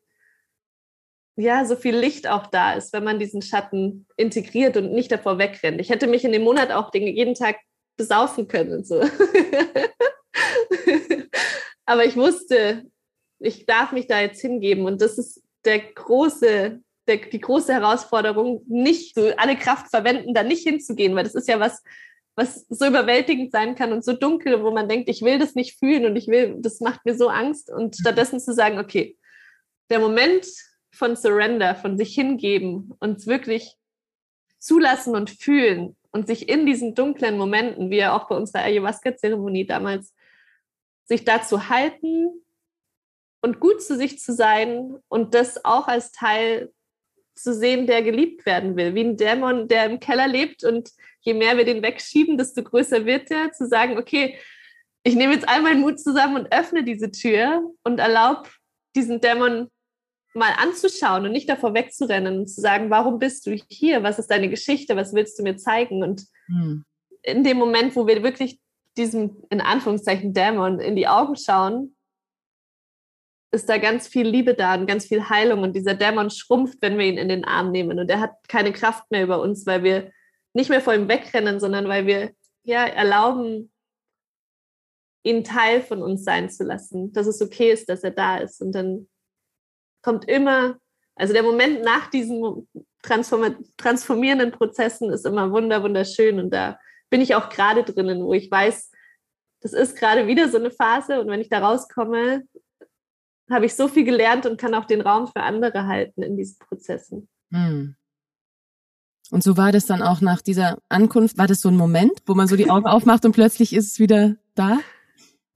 ja, so viel Licht auch da ist, wenn man diesen Schatten integriert und nicht davor wegrennt. Ich hätte mich in dem Monat auch den, jeden Tag besaufen können. So. [laughs] Aber ich wusste, ich darf mich da jetzt hingeben. Und das ist der große, der, die große Herausforderung, nicht so alle Kraft verwenden, da nicht hinzugehen, weil das ist ja was, was so überwältigend sein kann und so dunkel, wo man denkt, ich will das nicht fühlen und ich will, das macht mir so Angst. Und stattdessen zu sagen, okay, der Moment, von Surrender, von sich hingeben, uns wirklich zulassen und fühlen und sich in diesen dunklen Momenten, wie auch bei unserer Ayahuasca-Zeremonie damals, sich dazu halten und gut zu sich zu sein und das auch als Teil zu sehen, der geliebt werden will, wie ein Dämon, der im Keller lebt und je mehr wir den wegschieben, desto größer wird er, zu sagen, okay, ich nehme jetzt all meinen Mut zusammen und öffne diese Tür und erlaube diesen Dämon mal anzuschauen und nicht davor wegzurennen und zu sagen, warum bist du hier? Was ist deine Geschichte? Was willst du mir zeigen? Und hm. in dem Moment, wo wir wirklich diesem, in Anführungszeichen, Dämon in die Augen schauen, ist da ganz viel Liebe da und ganz viel Heilung. Und dieser Dämon schrumpft, wenn wir ihn in den Arm nehmen. Und er hat keine Kraft mehr über uns, weil wir nicht mehr vor ihm wegrennen, sondern weil wir ja erlauben, ihn Teil von uns sein zu lassen, dass es okay ist, dass er da ist. Und dann kommt immer, also der Moment nach diesen transformierenden Prozessen ist immer wunder, wunderschön. Und da bin ich auch gerade drinnen, wo ich weiß, das ist gerade wieder so eine Phase. Und wenn ich da rauskomme, habe ich so viel gelernt und kann auch den Raum für andere halten in diesen Prozessen. Hm. Und so war das dann auch nach dieser Ankunft. War das so ein Moment, wo man so die Augen [laughs] aufmacht und plötzlich ist es wieder da?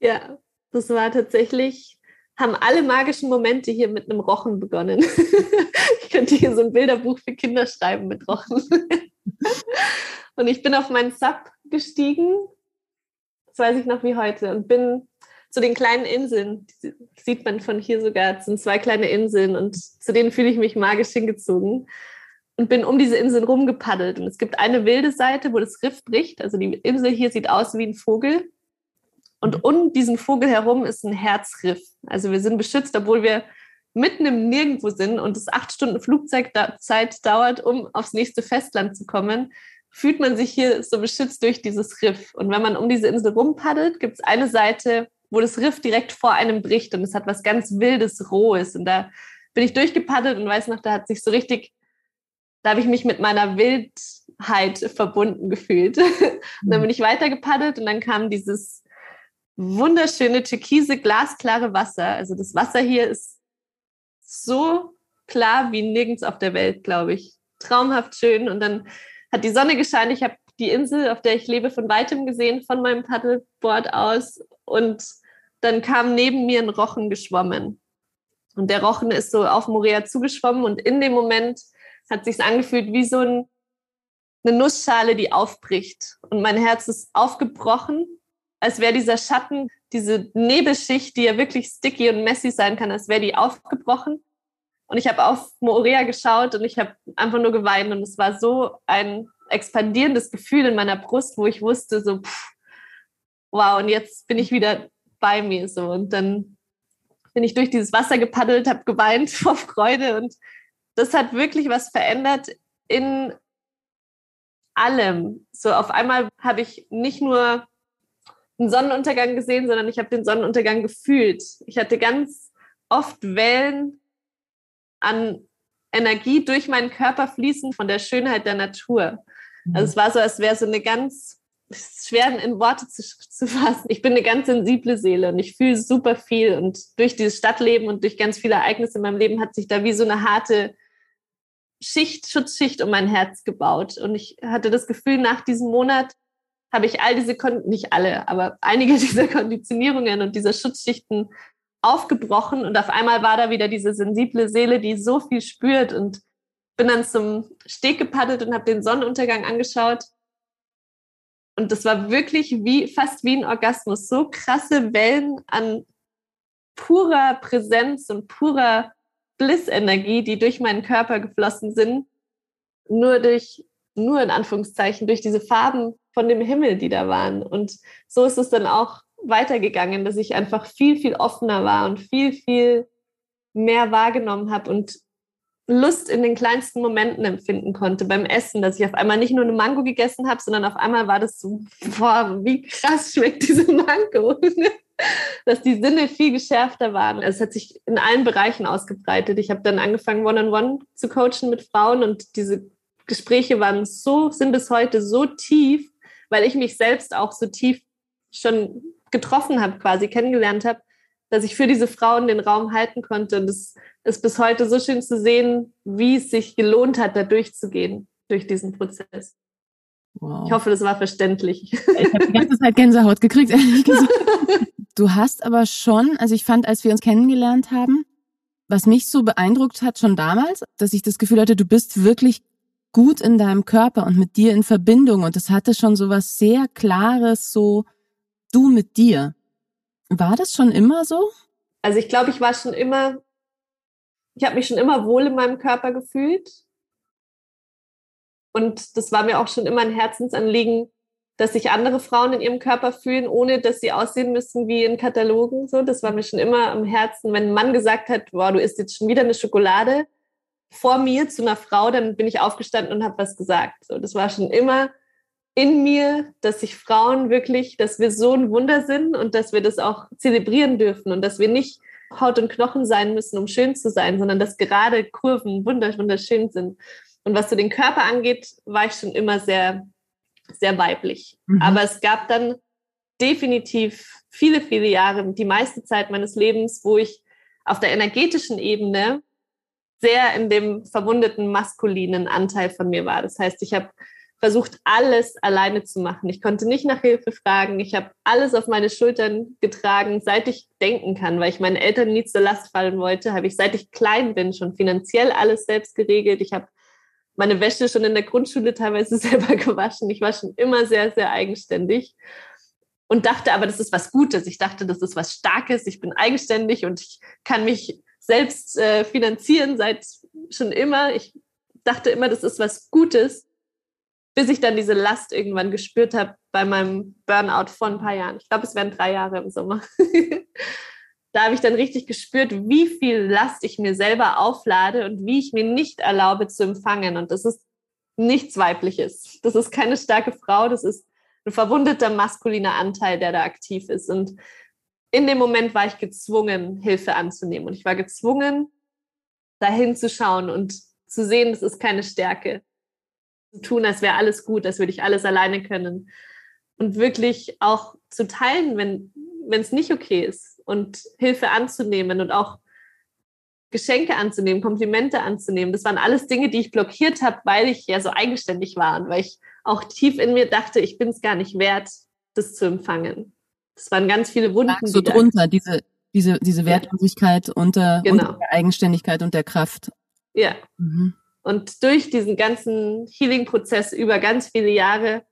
Ja, das war tatsächlich, haben alle magischen Momente hier mit einem Rochen begonnen. [laughs] ich könnte hier so ein Bilderbuch für Kinder schreiben mit Rochen. [laughs] und ich bin auf meinen Sub gestiegen, das weiß ich noch wie heute, und bin zu den kleinen Inseln, die sieht man von hier sogar, das sind zwei kleine Inseln und zu denen fühle ich mich magisch hingezogen und bin um diese Inseln rumgepaddelt. Und es gibt eine wilde Seite, wo das Riff bricht. Also die Insel hier sieht aus wie ein Vogel. Und mhm. um diesen Vogel herum ist ein Herzriff. Also wir sind beschützt, obwohl wir mitten im Nirgendwo sind und es acht Stunden Flugzeit dauert, um aufs nächste Festland zu kommen, fühlt man sich hier so beschützt durch dieses Riff. Und wenn man um diese Insel rumpaddelt, gibt es eine Seite, wo das Riff direkt vor einem bricht und es hat was ganz Wildes, Rohes. Und da bin ich durchgepaddelt und weiß noch, da hat sich so richtig, da habe ich mich mit meiner Wildheit verbunden gefühlt. [laughs] und dann bin ich weitergepaddelt und dann kam dieses wunderschöne türkise, glasklare Wasser. Also das Wasser hier ist so klar wie nirgends auf der Welt, glaube ich. Traumhaft schön. Und dann hat die Sonne gescheint. Ich habe die Insel, auf der ich lebe, von weitem gesehen, von meinem Paddleboard aus. Und dann kam neben mir ein Rochen geschwommen. Und der Rochen ist so auf Morea zugeschwommen und in dem Moment hat sich angefühlt wie so ein, eine Nussschale, die aufbricht. Und mein Herz ist aufgebrochen, als wäre dieser Schatten, diese Nebelschicht, die ja wirklich sticky und messy sein kann, als wäre die aufgebrochen. Und ich habe auf Morea geschaut und ich habe einfach nur geweint. Und es war so ein expandierendes Gefühl in meiner Brust, wo ich wusste, so, pff, wow, und jetzt bin ich wieder bei mir so. Und dann bin ich durch dieses Wasser gepaddelt, habe geweint [laughs] vor Freude und das hat wirklich was verändert in allem. So auf einmal habe ich nicht nur einen Sonnenuntergang gesehen, sondern ich habe den Sonnenuntergang gefühlt. Ich hatte ganz oft Wellen an Energie durch meinen Körper fließen von der Schönheit der Natur. Also es war so, als wäre so eine ganz schwer in Worte zu, zu fassen. Ich bin eine ganz sensible Seele und ich fühle super viel. Und durch dieses Stadtleben und durch ganz viele Ereignisse in meinem Leben hat sich da wie so eine harte Schicht, Schutzschicht um mein Herz gebaut. Und ich hatte das Gefühl, nach diesem Monat habe ich all diese, Kon nicht alle, aber einige [laughs] dieser Konditionierungen und dieser Schutzschichten aufgebrochen. Und auf einmal war da wieder diese sensible Seele, die so viel spürt. Und bin dann zum Steg gepaddelt und habe den Sonnenuntergang angeschaut und das war wirklich wie, fast wie ein Orgasmus. So krasse Wellen an purer Präsenz und purer Blissenergie, die durch meinen Körper geflossen sind. Nur durch, nur in Anführungszeichen, durch diese Farben von dem Himmel, die da waren. Und so ist es dann auch weitergegangen, dass ich einfach viel, viel offener war und viel, viel mehr wahrgenommen habe und Lust in den kleinsten Momenten empfinden konnte beim Essen, dass ich auf einmal nicht nur eine Mango gegessen habe, sondern auf einmal war das so, boah, wie krass schmeckt diese Mango. dass die Sinne viel geschärfter waren. Es hat sich in allen Bereichen ausgebreitet. Ich habe dann angefangen, One-on-One -on -one zu coachen mit Frauen und diese Gespräche waren so, sind bis heute so tief, weil ich mich selbst auch so tief schon getroffen habe, quasi kennengelernt habe, dass ich für diese Frauen den Raum halten konnte. Und es ist bis heute so schön zu sehen, wie es sich gelohnt hat, da durchzugehen, durch diesen Prozess. Wow. Ich hoffe, das war verständlich. Ich habe die ganze Zeit Gänsehaut gekriegt, [laughs] ehrlich gesagt. Du hast aber schon, also ich fand, als wir uns kennengelernt haben, was mich so beeindruckt hat schon damals, dass ich das Gefühl hatte, du bist wirklich gut in deinem Körper und mit dir in Verbindung und es hatte schon so was sehr Klares, so du mit dir. War das schon immer so? Also ich glaube, ich war schon immer, ich habe mich schon immer wohl in meinem Körper gefühlt. Und das war mir auch schon immer ein Herzensanliegen, dass sich andere Frauen in ihrem Körper fühlen, ohne dass sie aussehen müssen wie in Katalogen. So, das war mir schon immer am Herzen. Wenn ein Mann gesagt hat, wow, du isst jetzt schon wieder eine Schokolade vor mir zu einer Frau, dann bin ich aufgestanden und habe was gesagt. So, das war schon immer in mir, dass sich Frauen wirklich, dass wir so ein Wunder sind und dass wir das auch zelebrieren dürfen und dass wir nicht Haut und Knochen sein müssen, um schön zu sein, sondern dass gerade Kurven wunderschön sind. Und was so den Körper angeht, war ich schon immer sehr sehr weiblich. Mhm. Aber es gab dann definitiv viele, viele Jahre, die meiste Zeit meines Lebens, wo ich auf der energetischen Ebene sehr in dem verwundeten maskulinen Anteil von mir war. Das heißt, ich habe versucht, alles alleine zu machen. Ich konnte nicht nach Hilfe fragen. Ich habe alles auf meine Schultern getragen, seit ich denken kann, weil ich meinen Eltern nie zur Last fallen wollte, habe ich, seit ich klein bin, schon finanziell alles selbst geregelt. Ich habe meine Wäsche schon in der Grundschule teilweise [laughs] selber gewaschen. Ich war schon immer sehr, sehr eigenständig und dachte aber, das ist was Gutes. Ich dachte, das ist was Starkes. Ich bin eigenständig und ich kann mich selbst äh, finanzieren seit schon immer. Ich dachte immer, das ist was Gutes, bis ich dann diese Last irgendwann gespürt habe bei meinem Burnout vor ein paar Jahren. Ich glaube, es wären drei Jahre im Sommer. [laughs] da habe ich dann richtig gespürt, wie viel Last ich mir selber auflade und wie ich mir nicht erlaube zu empfangen. Und das ist nichts Weibliches. Das ist keine starke Frau, das ist ein verwundeter maskuliner Anteil, der da aktiv ist. Und in dem Moment war ich gezwungen, Hilfe anzunehmen. Und ich war gezwungen, dahin zu schauen und zu sehen, das ist keine Stärke. Zu tun, als wäre alles gut, als würde ich alles alleine können. Und wirklich auch zu teilen, wenn es nicht okay ist und Hilfe anzunehmen und auch Geschenke anzunehmen, Komplimente anzunehmen. Das waren alles Dinge, die ich blockiert habe, weil ich ja so eigenständig war und weil ich auch tief in mir dachte, ich bin es gar nicht wert, das zu empfangen. Das waren ganz viele Wunden. so drunter, diese, diese, diese Wertlosigkeit ja. unter, genau. unter der Eigenständigkeit und der Kraft. Ja. Mhm. Und durch diesen ganzen Healing-Prozess über ganz viele Jahre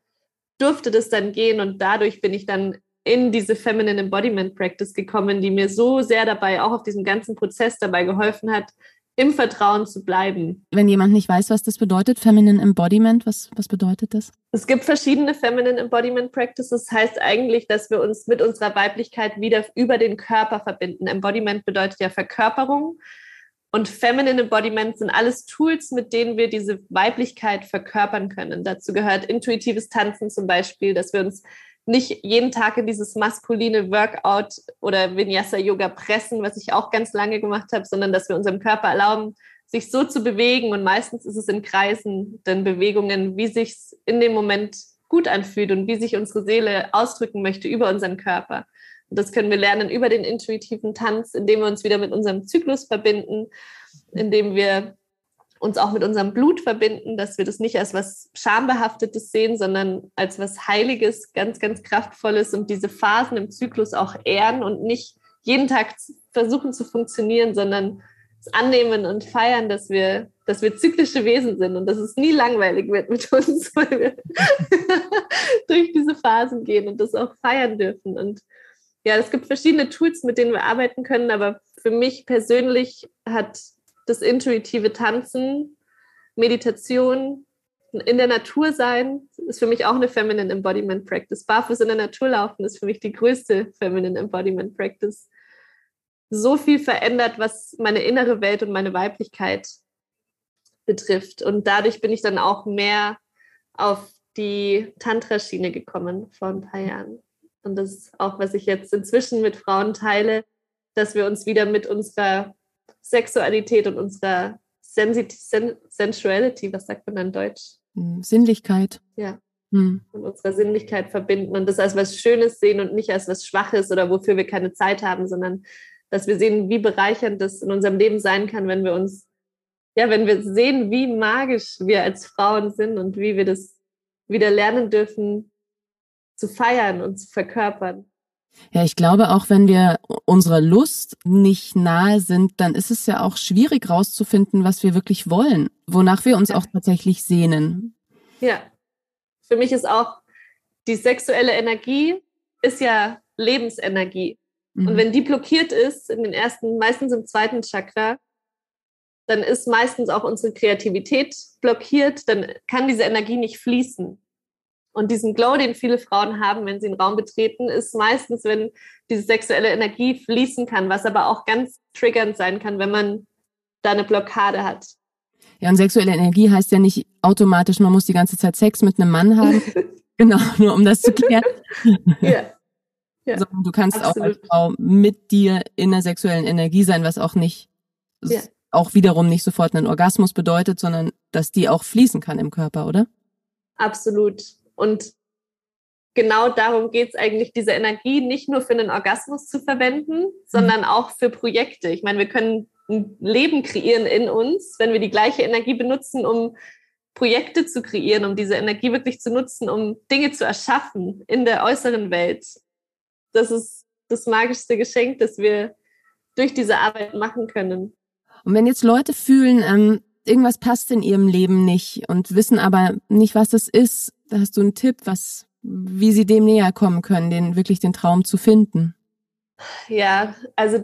durfte das dann gehen und dadurch bin ich dann in diese Feminine Embodiment Practice gekommen, die mir so sehr dabei, auch auf diesem ganzen Prozess dabei geholfen hat, im Vertrauen zu bleiben. Wenn jemand nicht weiß, was das bedeutet, Feminine Embodiment, was, was bedeutet das? Es gibt verschiedene Feminine Embodiment Practices. Das heißt eigentlich, dass wir uns mit unserer Weiblichkeit wieder über den Körper verbinden. Embodiment bedeutet ja Verkörperung. Und Feminine Embodiment sind alles Tools, mit denen wir diese Weiblichkeit verkörpern können. Dazu gehört intuitives Tanzen zum Beispiel, dass wir uns nicht jeden Tag in dieses maskuline Workout oder Vinyasa-Yoga pressen, was ich auch ganz lange gemacht habe, sondern dass wir unserem Körper erlauben, sich so zu bewegen. Und meistens ist es in Kreisen, denn Bewegungen, wie sich in dem Moment gut anfühlt und wie sich unsere Seele ausdrücken möchte über unseren Körper. Und das können wir lernen über den intuitiven Tanz, indem wir uns wieder mit unserem Zyklus verbinden, indem wir uns auch mit unserem Blut verbinden, dass wir das nicht als was Schambehaftetes sehen, sondern als was Heiliges, ganz, ganz Kraftvolles und diese Phasen im Zyklus auch ehren und nicht jeden Tag versuchen zu funktionieren, sondern es annehmen und feiern, dass wir, dass wir zyklische Wesen sind und dass es nie langweilig wird mit uns, [laughs] weil wir [laughs] durch diese Phasen gehen und das auch feiern dürfen. Und ja, es gibt verschiedene Tools, mit denen wir arbeiten können, aber für mich persönlich hat das intuitive Tanzen, Meditation, in der Natur sein, ist für mich auch eine Feminine Embodiment Practice. Barfuß in der Natur laufen ist für mich die größte Feminine Embodiment Practice. So viel verändert, was meine innere Welt und meine Weiblichkeit betrifft. Und dadurch bin ich dann auch mehr auf die Tantra-Schiene gekommen vor ein paar Jahren. Und das ist auch, was ich jetzt inzwischen mit Frauen teile, dass wir uns wieder mit unserer Sexualität und unserer Sensit Sen Sensuality, was sagt man in Deutsch? Hm, Sinnlichkeit. Ja. Hm. Und unserer Sinnlichkeit verbinden und das als was Schönes sehen und nicht als was Schwaches oder wofür wir keine Zeit haben, sondern dass wir sehen, wie bereichernd das in unserem Leben sein kann, wenn wir uns, ja, wenn wir sehen, wie magisch wir als Frauen sind und wie wir das wieder lernen dürfen zu feiern und zu verkörpern. Ja, ich glaube auch, wenn wir unserer Lust nicht nahe sind, dann ist es ja auch schwierig rauszufinden, was wir wirklich wollen, wonach wir uns auch tatsächlich sehnen. Ja, für mich ist auch die sexuelle Energie ist ja Lebensenergie. Mhm. Und wenn die blockiert ist, in den ersten, meistens im zweiten Chakra, dann ist meistens auch unsere Kreativität blockiert, dann kann diese Energie nicht fließen. Und diesen Glow, den viele Frauen haben, wenn sie einen Raum betreten, ist meistens, wenn diese sexuelle Energie fließen kann, was aber auch ganz triggernd sein kann, wenn man da eine Blockade hat. Ja, und sexuelle Energie heißt ja nicht automatisch, man muss die ganze Zeit Sex mit einem Mann haben. [laughs] genau, nur um das zu klären. [laughs] ja. ja. Sondern du kannst Absolut. auch als Frau mit dir in der sexuellen Energie sein, was auch nicht, ja. auch wiederum nicht sofort einen Orgasmus bedeutet, sondern dass die auch fließen kann im Körper, oder? Absolut. Und genau darum geht es eigentlich, diese Energie nicht nur für einen Orgasmus zu verwenden, sondern auch für Projekte. Ich meine, wir können ein Leben kreieren in uns, wenn wir die gleiche Energie benutzen, um Projekte zu kreieren, um diese Energie wirklich zu nutzen, um Dinge zu erschaffen in der äußeren Welt. Das ist das magischste Geschenk, das wir durch diese Arbeit machen können. Und wenn jetzt Leute fühlen, ähm, irgendwas passt in ihrem Leben nicht und wissen aber nicht, was es ist, hast du einen Tipp, was, wie sie dem näher kommen können, den wirklich den Traum zu finden? Ja, also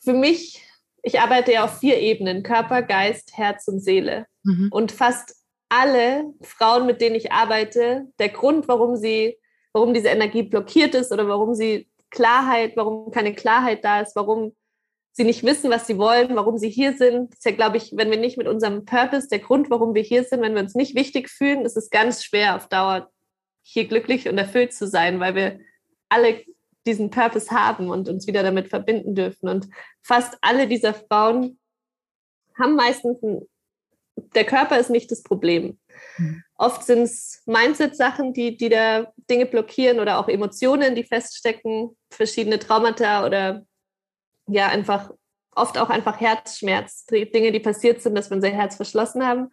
für mich, ich arbeite ja auf vier Ebenen: Körper, Geist, Herz und Seele. Mhm. Und fast alle Frauen, mit denen ich arbeite, der Grund, warum sie, warum diese Energie blockiert ist oder warum sie Klarheit, warum keine Klarheit da ist, warum sie nicht wissen, was sie wollen, warum sie hier sind. Das ist ja, glaube ich, wenn wir nicht mit unserem Purpose, der Grund, warum wir hier sind, wenn wir uns nicht wichtig fühlen, ist es ganz schwer auf Dauer hier glücklich und erfüllt zu sein, weil wir alle diesen Purpose haben und uns wieder damit verbinden dürfen. Und fast alle dieser Frauen haben meistens ein, der Körper ist nicht das Problem. Mhm. Oft sind es Mindset-Sachen, die, die da Dinge blockieren oder auch Emotionen, die feststecken, verschiedene Traumata oder ja einfach oft auch einfach Herzschmerz, Dinge, die passiert sind, dass wir unser Herz verschlossen haben.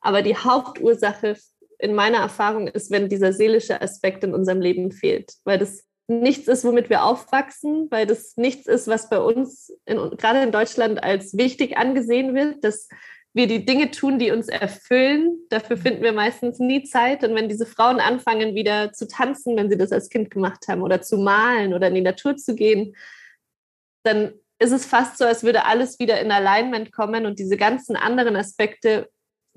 Aber die Hauptursache in meiner Erfahrung ist, wenn dieser seelische Aspekt in unserem Leben fehlt, weil das nichts ist, womit wir aufwachsen, weil das nichts ist, was bei uns in, gerade in Deutschland als wichtig angesehen wird, dass wir die Dinge tun, die uns erfüllen. Dafür finden wir meistens nie Zeit. Und wenn diese Frauen anfangen, wieder zu tanzen, wenn sie das als Kind gemacht haben, oder zu malen oder in die Natur zu gehen, dann ist es fast so, als würde alles wieder in Alignment kommen und diese ganzen anderen Aspekte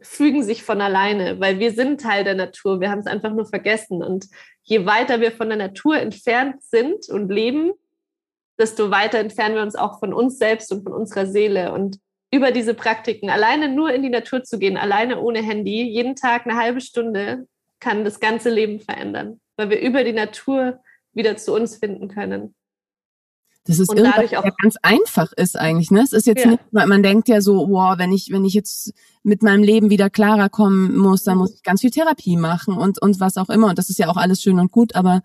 fügen sich von alleine, weil wir sind Teil der Natur. Wir haben es einfach nur vergessen. Und je weiter wir von der Natur entfernt sind und leben, desto weiter entfernen wir uns auch von uns selbst und von unserer Seele. Und über diese Praktiken, alleine nur in die Natur zu gehen, alleine ohne Handy, jeden Tag eine halbe Stunde, kann das ganze Leben verändern, weil wir über die Natur wieder zu uns finden können. Das ist irgendwas, ja ganz einfach ist eigentlich. Ne? Es ist jetzt ja. nicht, man denkt ja so, wow, wenn ich, wenn ich jetzt mit meinem Leben wieder klarer kommen muss, dann muss ich ganz viel Therapie machen und, und was auch immer. Und das ist ja auch alles schön und gut, aber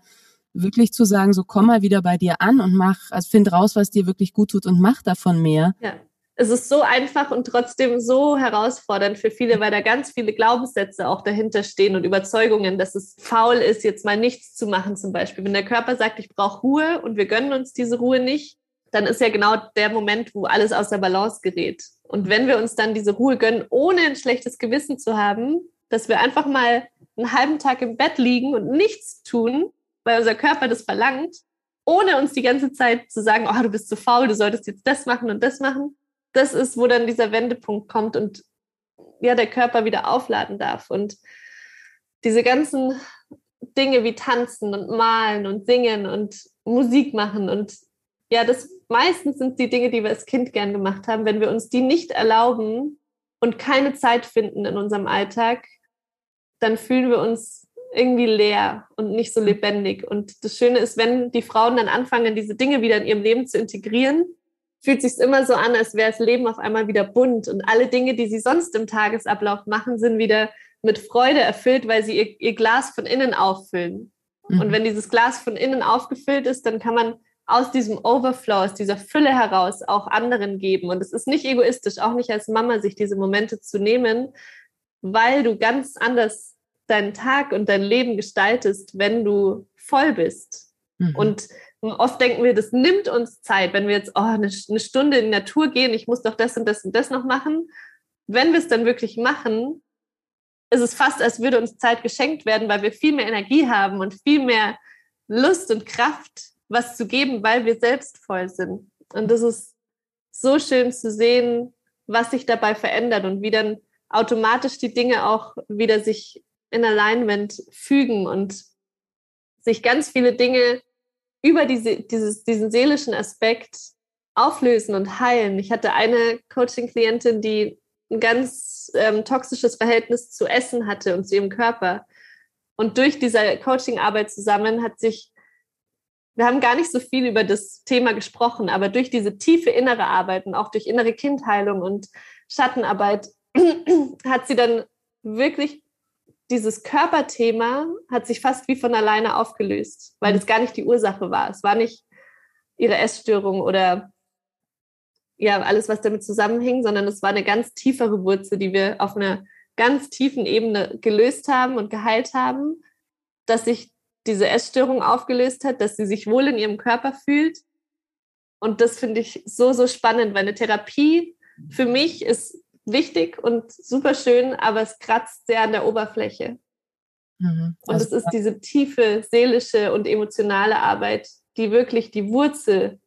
wirklich zu sagen, so komm mal wieder bei dir an und mach, also find raus, was dir wirklich gut tut und mach davon mehr. Ja es ist so einfach und trotzdem so herausfordernd für viele, weil da ganz viele Glaubenssätze auch dahinter stehen und Überzeugungen, dass es faul ist, jetzt mal nichts zu machen zum Beispiel. Wenn der Körper sagt, ich brauche Ruhe und wir gönnen uns diese Ruhe nicht, dann ist ja genau der Moment, wo alles aus der Balance gerät. Und wenn wir uns dann diese Ruhe gönnen, ohne ein schlechtes Gewissen zu haben, dass wir einfach mal einen halben Tag im Bett liegen und nichts tun, weil unser Körper das verlangt, ohne uns die ganze Zeit zu sagen, oh, du bist zu faul, du solltest jetzt das machen und das machen, das ist, wo dann dieser Wendepunkt kommt und ja, der Körper wieder aufladen darf. Und diese ganzen Dinge wie tanzen und malen und singen und Musik machen und ja, das meistens sind die Dinge, die wir als Kind gern gemacht haben. Wenn wir uns die nicht erlauben und keine Zeit finden in unserem Alltag, dann fühlen wir uns irgendwie leer und nicht so lebendig. Und das Schöne ist, wenn die Frauen dann anfangen, diese Dinge wieder in ihrem Leben zu integrieren, fühlt sich immer so an, als wäre das Leben auf einmal wieder bunt und alle Dinge, die sie sonst im Tagesablauf machen, sind wieder mit Freude erfüllt, weil sie ihr, ihr Glas von innen auffüllen. Mhm. Und wenn dieses Glas von innen aufgefüllt ist, dann kann man aus diesem Overflow, aus dieser Fülle heraus auch anderen geben. Und es ist nicht egoistisch, auch nicht als Mama, sich diese Momente zu nehmen, weil du ganz anders deinen Tag und dein Leben gestaltest, wenn du voll bist. Mhm. Und oft denken wir, das nimmt uns Zeit, wenn wir jetzt oh, eine, eine Stunde in die Natur gehen, ich muss doch das und das und das noch machen. Wenn wir es dann wirklich machen, ist es fast, als würde uns Zeit geschenkt werden, weil wir viel mehr Energie haben und viel mehr Lust und Kraft, was zu geben, weil wir selbst voll sind. Und das ist so schön zu sehen, was sich dabei verändert und wie dann automatisch die Dinge auch wieder sich in Alignment fügen und sich ganz viele Dinge über diese, dieses, diesen seelischen Aspekt auflösen und heilen. Ich hatte eine Coaching-Klientin, die ein ganz ähm, toxisches Verhältnis zu Essen hatte und zu ihrem Körper. Und durch diese Coaching-Arbeit zusammen hat sich, wir haben gar nicht so viel über das Thema gesprochen, aber durch diese tiefe innere Arbeit und auch durch innere Kindheilung und Schattenarbeit [clears throat] hat sie dann wirklich dieses Körperthema hat sich fast wie von alleine aufgelöst, weil das gar nicht die Ursache war. Es war nicht ihre Essstörung oder ja, alles, was damit zusammenhing, sondern es war eine ganz tiefere Wurzel, die wir auf einer ganz tiefen Ebene gelöst haben und geheilt haben, dass sich diese Essstörung aufgelöst hat, dass sie sich wohl in ihrem Körper fühlt. Und das finde ich so, so spannend, weil eine Therapie für mich ist wichtig und super schön, aber es kratzt sehr an der Oberfläche. Mhm. Und also, es ist diese tiefe seelische und emotionale Arbeit, die wirklich die Wurzel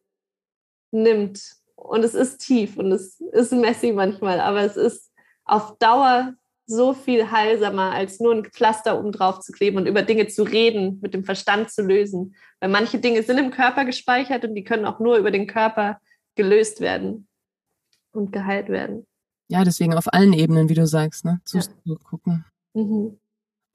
nimmt. Und es ist tief und es ist messy manchmal, aber es ist auf Dauer so viel heilsamer, als nur ein Pflaster oben drauf zu kleben und über Dinge zu reden, mit dem Verstand zu lösen. Weil manche Dinge sind im Körper gespeichert und die können auch nur über den Körper gelöst werden und geheilt werden. Ja, deswegen auf allen Ebenen, wie du sagst, ne? Zu ja. gucken. Mhm.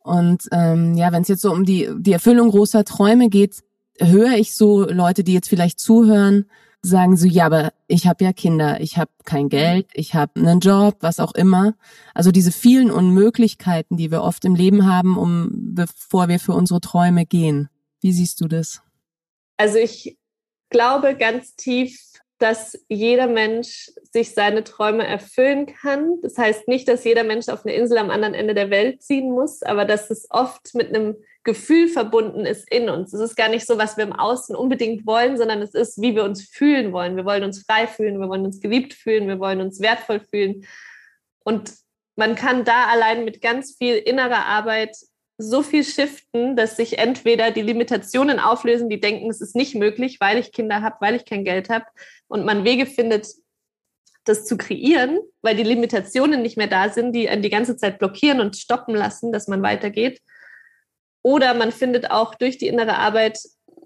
Und ähm, ja, wenn es jetzt so um die, die Erfüllung großer Träume geht, höre ich so Leute, die jetzt vielleicht zuhören, sagen so, ja, aber ich habe ja Kinder, ich habe kein Geld, ich habe einen Job, was auch immer. Also diese vielen Unmöglichkeiten, die wir oft im Leben haben, um bevor wir für unsere Träume gehen. Wie siehst du das? Also ich glaube ganz tief, dass jeder Mensch sich seine Träume erfüllen kann. Das heißt nicht, dass jeder Mensch auf eine Insel am anderen Ende der Welt ziehen muss, aber dass es oft mit einem Gefühl verbunden ist in uns. Es ist gar nicht so, was wir im Außen unbedingt wollen, sondern es ist, wie wir uns fühlen wollen. Wir wollen uns frei fühlen, wir wollen uns geliebt fühlen, wir wollen uns wertvoll fühlen. Und man kann da allein mit ganz viel innerer Arbeit so viel shiften, dass sich entweder die Limitationen auflösen, die denken, es ist nicht möglich, weil ich Kinder habe, weil ich kein Geld habe, und man Wege findet, das zu kreieren, weil die Limitationen nicht mehr da sind, die einen die ganze Zeit blockieren und stoppen lassen, dass man weitergeht. Oder man findet auch durch die innere Arbeit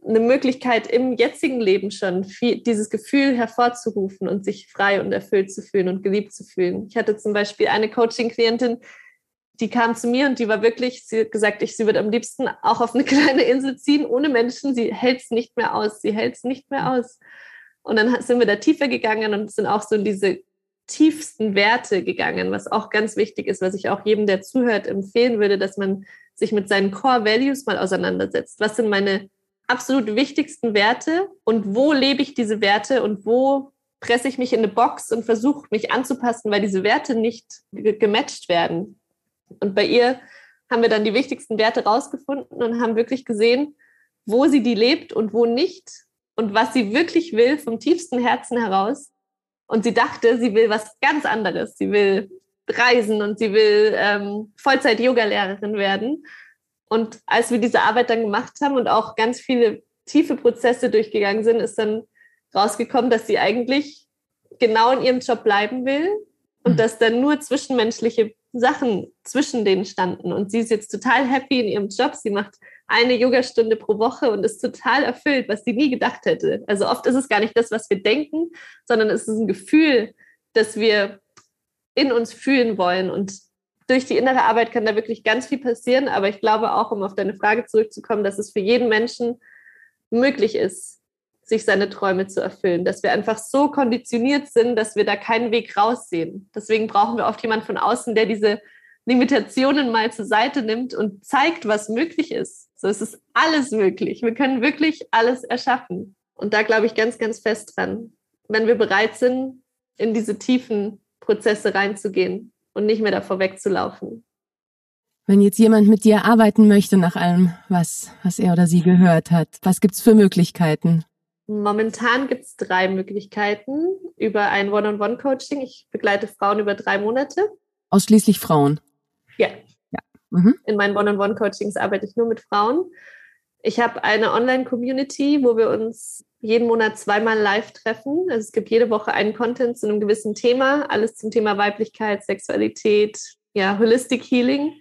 eine Möglichkeit im jetzigen Leben schon viel, dieses Gefühl hervorzurufen und sich frei und erfüllt zu fühlen und geliebt zu fühlen. Ich hatte zum Beispiel eine Coaching-Klientin, die kam zu mir und die war wirklich, sie hat gesagt, ich, sie wird am liebsten auch auf eine [laughs] kleine Insel ziehen, ohne Menschen. Sie hält es nicht mehr aus. Sie hält es nicht mehr aus. Und dann sind wir da tiefer gegangen und sind auch so in diese tiefsten Werte gegangen, was auch ganz wichtig ist, was ich auch jedem, der zuhört, empfehlen würde, dass man sich mit seinen Core Values mal auseinandersetzt. Was sind meine absolut wichtigsten Werte und wo lebe ich diese Werte und wo presse ich mich in eine Box und versuche mich anzupassen, weil diese Werte nicht gematcht werden. Und bei ihr haben wir dann die wichtigsten Werte rausgefunden und haben wirklich gesehen, wo sie die lebt und wo nicht und was sie wirklich will vom tiefsten Herzen heraus. Und sie dachte, sie will was ganz anderes. Sie will reisen und sie will ähm, Vollzeit-Yoga-Lehrerin werden. Und als wir diese Arbeit dann gemacht haben und auch ganz viele tiefe Prozesse durchgegangen sind, ist dann rausgekommen, dass sie eigentlich genau in ihrem Job bleiben will und mhm. dass dann nur zwischenmenschliche Sachen zwischen denen standen. Und sie ist jetzt total happy in ihrem Job. Sie macht eine Yogastunde pro Woche und ist total erfüllt, was sie nie gedacht hätte. Also oft ist es gar nicht das, was wir denken, sondern es ist ein Gefühl, das wir in uns fühlen wollen. Und durch die innere Arbeit kann da wirklich ganz viel passieren. Aber ich glaube auch, um auf deine Frage zurückzukommen, dass es für jeden Menschen möglich ist, sich seine Träume zu erfüllen, dass wir einfach so konditioniert sind, dass wir da keinen Weg raussehen. Deswegen brauchen wir oft jemanden von außen, der diese Limitationen mal zur Seite nimmt und zeigt, was möglich ist. So es ist alles möglich. Wir können wirklich alles erschaffen. Und da glaube ich ganz, ganz fest dran, wenn wir bereit sind, in diese tiefen Prozesse reinzugehen und nicht mehr davor wegzulaufen. Wenn jetzt jemand mit dir arbeiten möchte nach allem, was, was er oder sie gehört hat, was gibt's für Möglichkeiten? Momentan gibt es drei Möglichkeiten über ein One-on-One-Coaching. Ich begleite Frauen über drei Monate. Ausschließlich Frauen? Ja. Mhm. In meinen One-on-One-Coachings arbeite ich nur mit Frauen. Ich habe eine Online-Community, wo wir uns jeden Monat zweimal live treffen. Also es gibt jede Woche einen Content zu einem gewissen Thema, alles zum Thema Weiblichkeit, Sexualität, ja, Holistic Healing,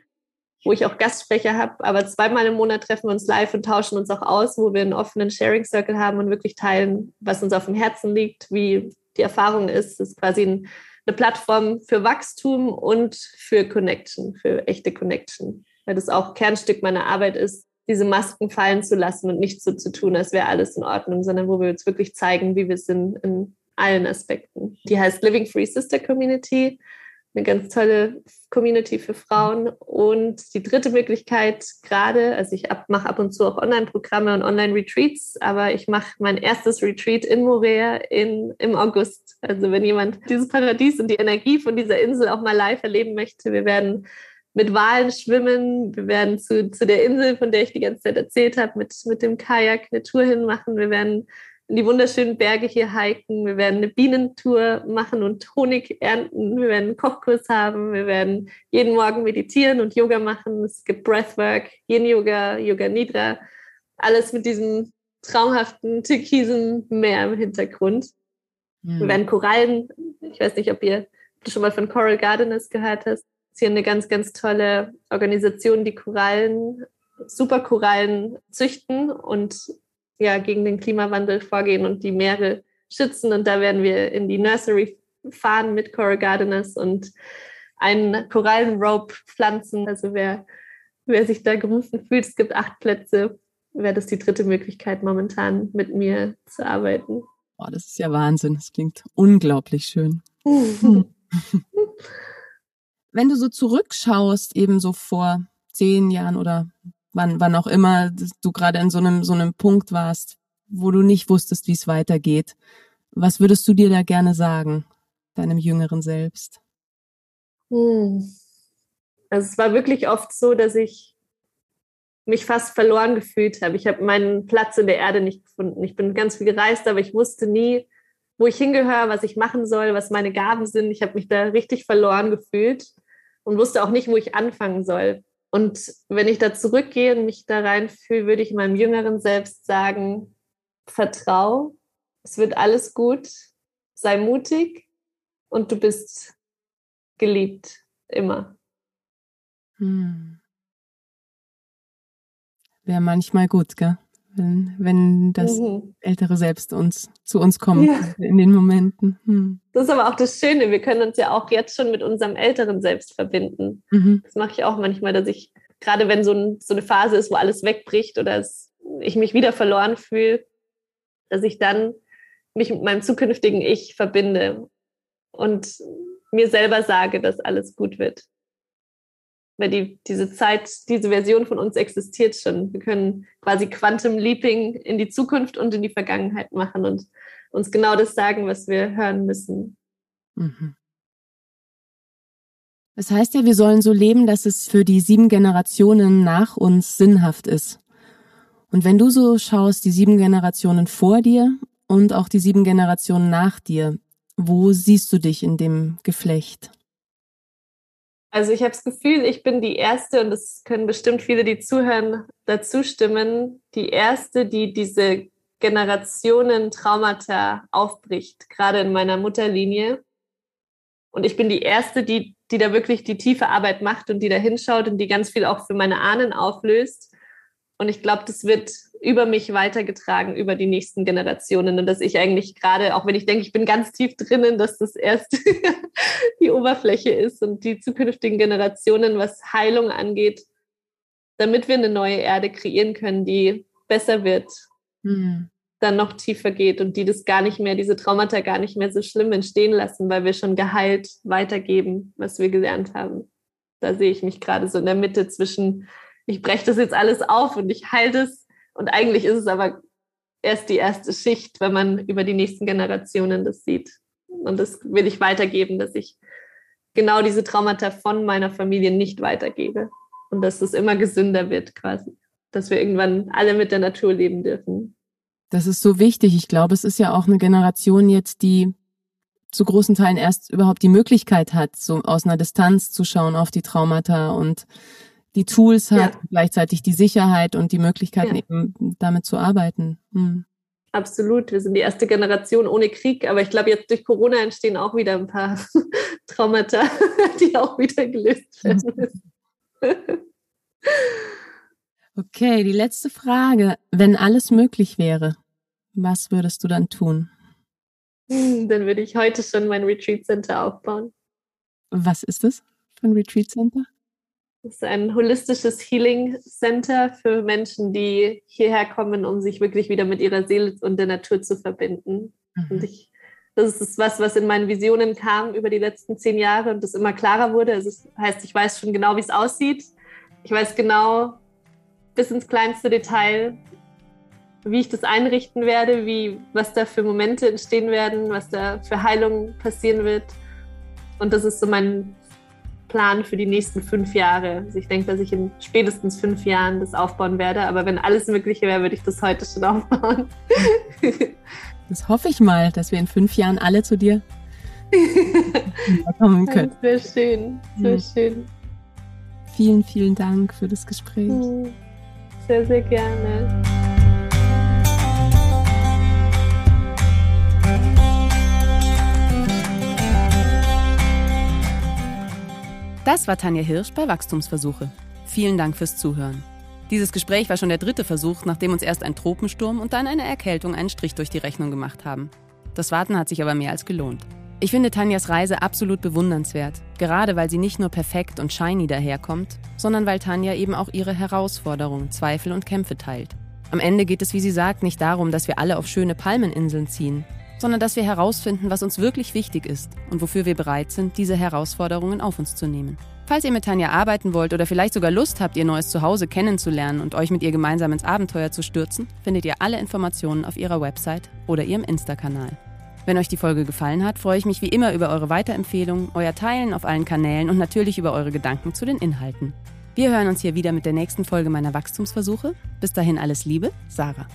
wo ich auch Gastsprecher habe. Aber zweimal im Monat treffen wir uns live und tauschen uns auch aus, wo wir einen offenen Sharing Circle haben und wirklich teilen, was uns auf dem Herzen liegt, wie die Erfahrung ist. Es ist quasi ein, eine Plattform für Wachstum und für Connection, für echte Connection, weil das auch Kernstück meiner Arbeit ist, diese Masken fallen zu lassen und nicht so zu tun, als wäre alles in Ordnung, sondern wo wir uns wirklich zeigen, wie wir sind in allen Aspekten. Die heißt Living Free Sister Community, eine ganz tolle Community für Frauen. Und die dritte Möglichkeit gerade, also ich mache ab und zu auch Online-Programme und Online-Retreats, aber ich mache mein erstes Retreat in Morea in, im August. Also wenn jemand dieses Paradies und die Energie von dieser Insel auch mal live erleben möchte, wir werden mit Walen schwimmen. Wir werden zu, zu der Insel, von der ich die ganze Zeit erzählt habe, mit, mit dem Kajak eine Tour hinmachen. Wir werden in die wunderschönen Berge hier hiken. Wir werden eine Bienentour machen und Honig ernten. Wir werden einen Kochkurs haben. Wir werden jeden Morgen meditieren und Yoga machen. Es gibt Breathwork, Yin-Yoga, Yoga Nidra. Alles mit diesem traumhaften türkisen Meer im Hintergrund. Mhm. Wir werden Korallen. Ich weiß nicht, ob ihr schon mal von Coral Gardeners gehört hast ist hier eine ganz, ganz tolle Organisation, die Korallen, Superkorallen züchten und ja, gegen den Klimawandel vorgehen und die Meere schützen. Und da werden wir in die Nursery fahren mit Coral Gardeners und einen Korallenrope pflanzen. Also wer, wer sich da gerufen fühlt, es gibt acht Plätze, wäre das die dritte Möglichkeit momentan mit mir zu arbeiten. Oh, das ist ja Wahnsinn. Das klingt unglaublich schön. [laughs] wenn du so zurückschaust, eben so vor zehn Jahren oder wann, wann auch immer du gerade in so einem, so einem Punkt warst, wo du nicht wusstest, wie es weitergeht, was würdest du dir da gerne sagen, deinem jüngeren Selbst? Hm. Also es war wirklich oft so, dass ich mich fast verloren gefühlt habe. Ich habe meinen Platz in der Erde nicht gefunden. Ich bin ganz viel gereist, aber ich wusste nie, wo ich hingehöre, was ich machen soll, was meine Gaben sind. Ich habe mich da richtig verloren gefühlt und wusste auch nicht, wo ich anfangen soll. Und wenn ich da zurückgehe und mich da reinfühle, würde ich meinem jüngeren Selbst sagen, vertrau, es wird alles gut, sei mutig und du bist geliebt, immer. Hm. Wäre manchmal gut, gell? Wenn, wenn das mhm. ältere Selbst uns zu uns kommt ja. in den Momenten. Hm. Das ist aber auch das Schöne. Wir können uns ja auch jetzt schon mit unserem älteren Selbst verbinden. Mhm. Das mache ich auch manchmal, dass ich, gerade wenn so, ein, so eine Phase ist, wo alles wegbricht oder es, ich mich wieder verloren fühle, dass ich dann mich mit meinem zukünftigen Ich verbinde und mir selber sage, dass alles gut wird weil die, diese Zeit, diese Version von uns existiert schon. Wir können quasi Quantum Leaping in die Zukunft und in die Vergangenheit machen und uns genau das sagen, was wir hören müssen. Mhm. Das heißt ja, wir sollen so leben, dass es für die sieben Generationen nach uns sinnhaft ist. Und wenn du so schaust, die sieben Generationen vor dir und auch die sieben Generationen nach dir, wo siehst du dich in dem Geflecht? Also ich habe das Gefühl, ich bin die Erste, und das können bestimmt viele, die zuhören, dazu stimmen, die Erste, die diese Generationen Traumata aufbricht, gerade in meiner Mutterlinie. Und ich bin die Erste, die, die da wirklich die tiefe Arbeit macht und die da hinschaut und die ganz viel auch für meine Ahnen auflöst. Und ich glaube, das wird über mich weitergetragen, über die nächsten Generationen. Und dass ich eigentlich gerade, auch wenn ich denke, ich bin ganz tief drinnen, dass das erst [laughs] die Oberfläche ist und die zukünftigen Generationen, was Heilung angeht, damit wir eine neue Erde kreieren können, die besser wird, mhm. dann noch tiefer geht und die das gar nicht mehr, diese Traumata gar nicht mehr so schlimm entstehen lassen, weil wir schon geheilt weitergeben, was wir gelernt haben. Da sehe ich mich gerade so in der Mitte zwischen ich breche das jetzt alles auf und ich halte es. Und eigentlich ist es aber erst die erste Schicht, wenn man über die nächsten Generationen das sieht. Und das will ich weitergeben, dass ich genau diese Traumata von meiner Familie nicht weitergebe. Und dass es immer gesünder wird quasi. Dass wir irgendwann alle mit der Natur leben dürfen. Das ist so wichtig. Ich glaube, es ist ja auch eine Generation jetzt, die zu großen Teilen erst überhaupt die Möglichkeit hat, so aus einer Distanz zu schauen auf die Traumata und die Tools hat, ja. gleichzeitig die Sicherheit und die Möglichkeiten, ja. eben damit zu arbeiten. Hm. Absolut. Wir sind die erste Generation ohne Krieg, aber ich glaube, jetzt durch Corona entstehen auch wieder ein paar [laughs] Traumata, [laughs] die auch wieder gelöst werden müssen. Okay, die letzte Frage. Wenn alles möglich wäre, was würdest du dann tun? Hm, dann würde ich heute schon mein Retreat Center aufbauen. Was ist das für ein Retreat Center? Das ist ein holistisches Healing Center für Menschen, die hierher kommen, um sich wirklich wieder mit ihrer Seele und der Natur zu verbinden. Mhm. Und ich, das ist was, was in meinen Visionen kam über die letzten zehn Jahre und das immer klarer wurde. Also das heißt, ich weiß schon genau, wie es aussieht. Ich weiß genau bis ins kleinste Detail, wie ich das einrichten werde, wie, was da für Momente entstehen werden, was da für Heilung passieren wird. Und das ist so mein Plan für die nächsten fünf Jahre. Also ich denke, dass ich in spätestens fünf Jahren das aufbauen werde. Aber wenn alles Mögliche wäre, würde ich das heute schon aufbauen. [laughs] Das hoffe ich mal, dass wir in fünf Jahren alle zu dir kommen [laughs] können. Sehr schön, sehr schön. Vielen, vielen Dank für das Gespräch. Sehr, sehr gerne. Das war Tanja Hirsch bei Wachstumsversuche. Vielen Dank fürs Zuhören. Dieses Gespräch war schon der dritte Versuch, nachdem uns erst ein Tropensturm und dann eine Erkältung einen Strich durch die Rechnung gemacht haben. Das Warten hat sich aber mehr als gelohnt. Ich finde Tanjas Reise absolut bewundernswert, gerade weil sie nicht nur perfekt und shiny daherkommt, sondern weil Tanja eben auch ihre Herausforderungen, Zweifel und Kämpfe teilt. Am Ende geht es, wie sie sagt, nicht darum, dass wir alle auf schöne Palmeninseln ziehen, sondern dass wir herausfinden, was uns wirklich wichtig ist und wofür wir bereit sind, diese Herausforderungen auf uns zu nehmen. Falls ihr mit Tanja arbeiten wollt oder vielleicht sogar Lust habt, ihr neues Zuhause kennenzulernen und euch mit ihr gemeinsam ins Abenteuer zu stürzen, findet ihr alle Informationen auf ihrer Website oder ihrem Insta-Kanal. Wenn euch die Folge gefallen hat, freue ich mich wie immer über eure Weiterempfehlungen, euer Teilen auf allen Kanälen und natürlich über eure Gedanken zu den Inhalten. Wir hören uns hier wieder mit der nächsten Folge meiner Wachstumsversuche. Bis dahin alles Liebe, Sarah.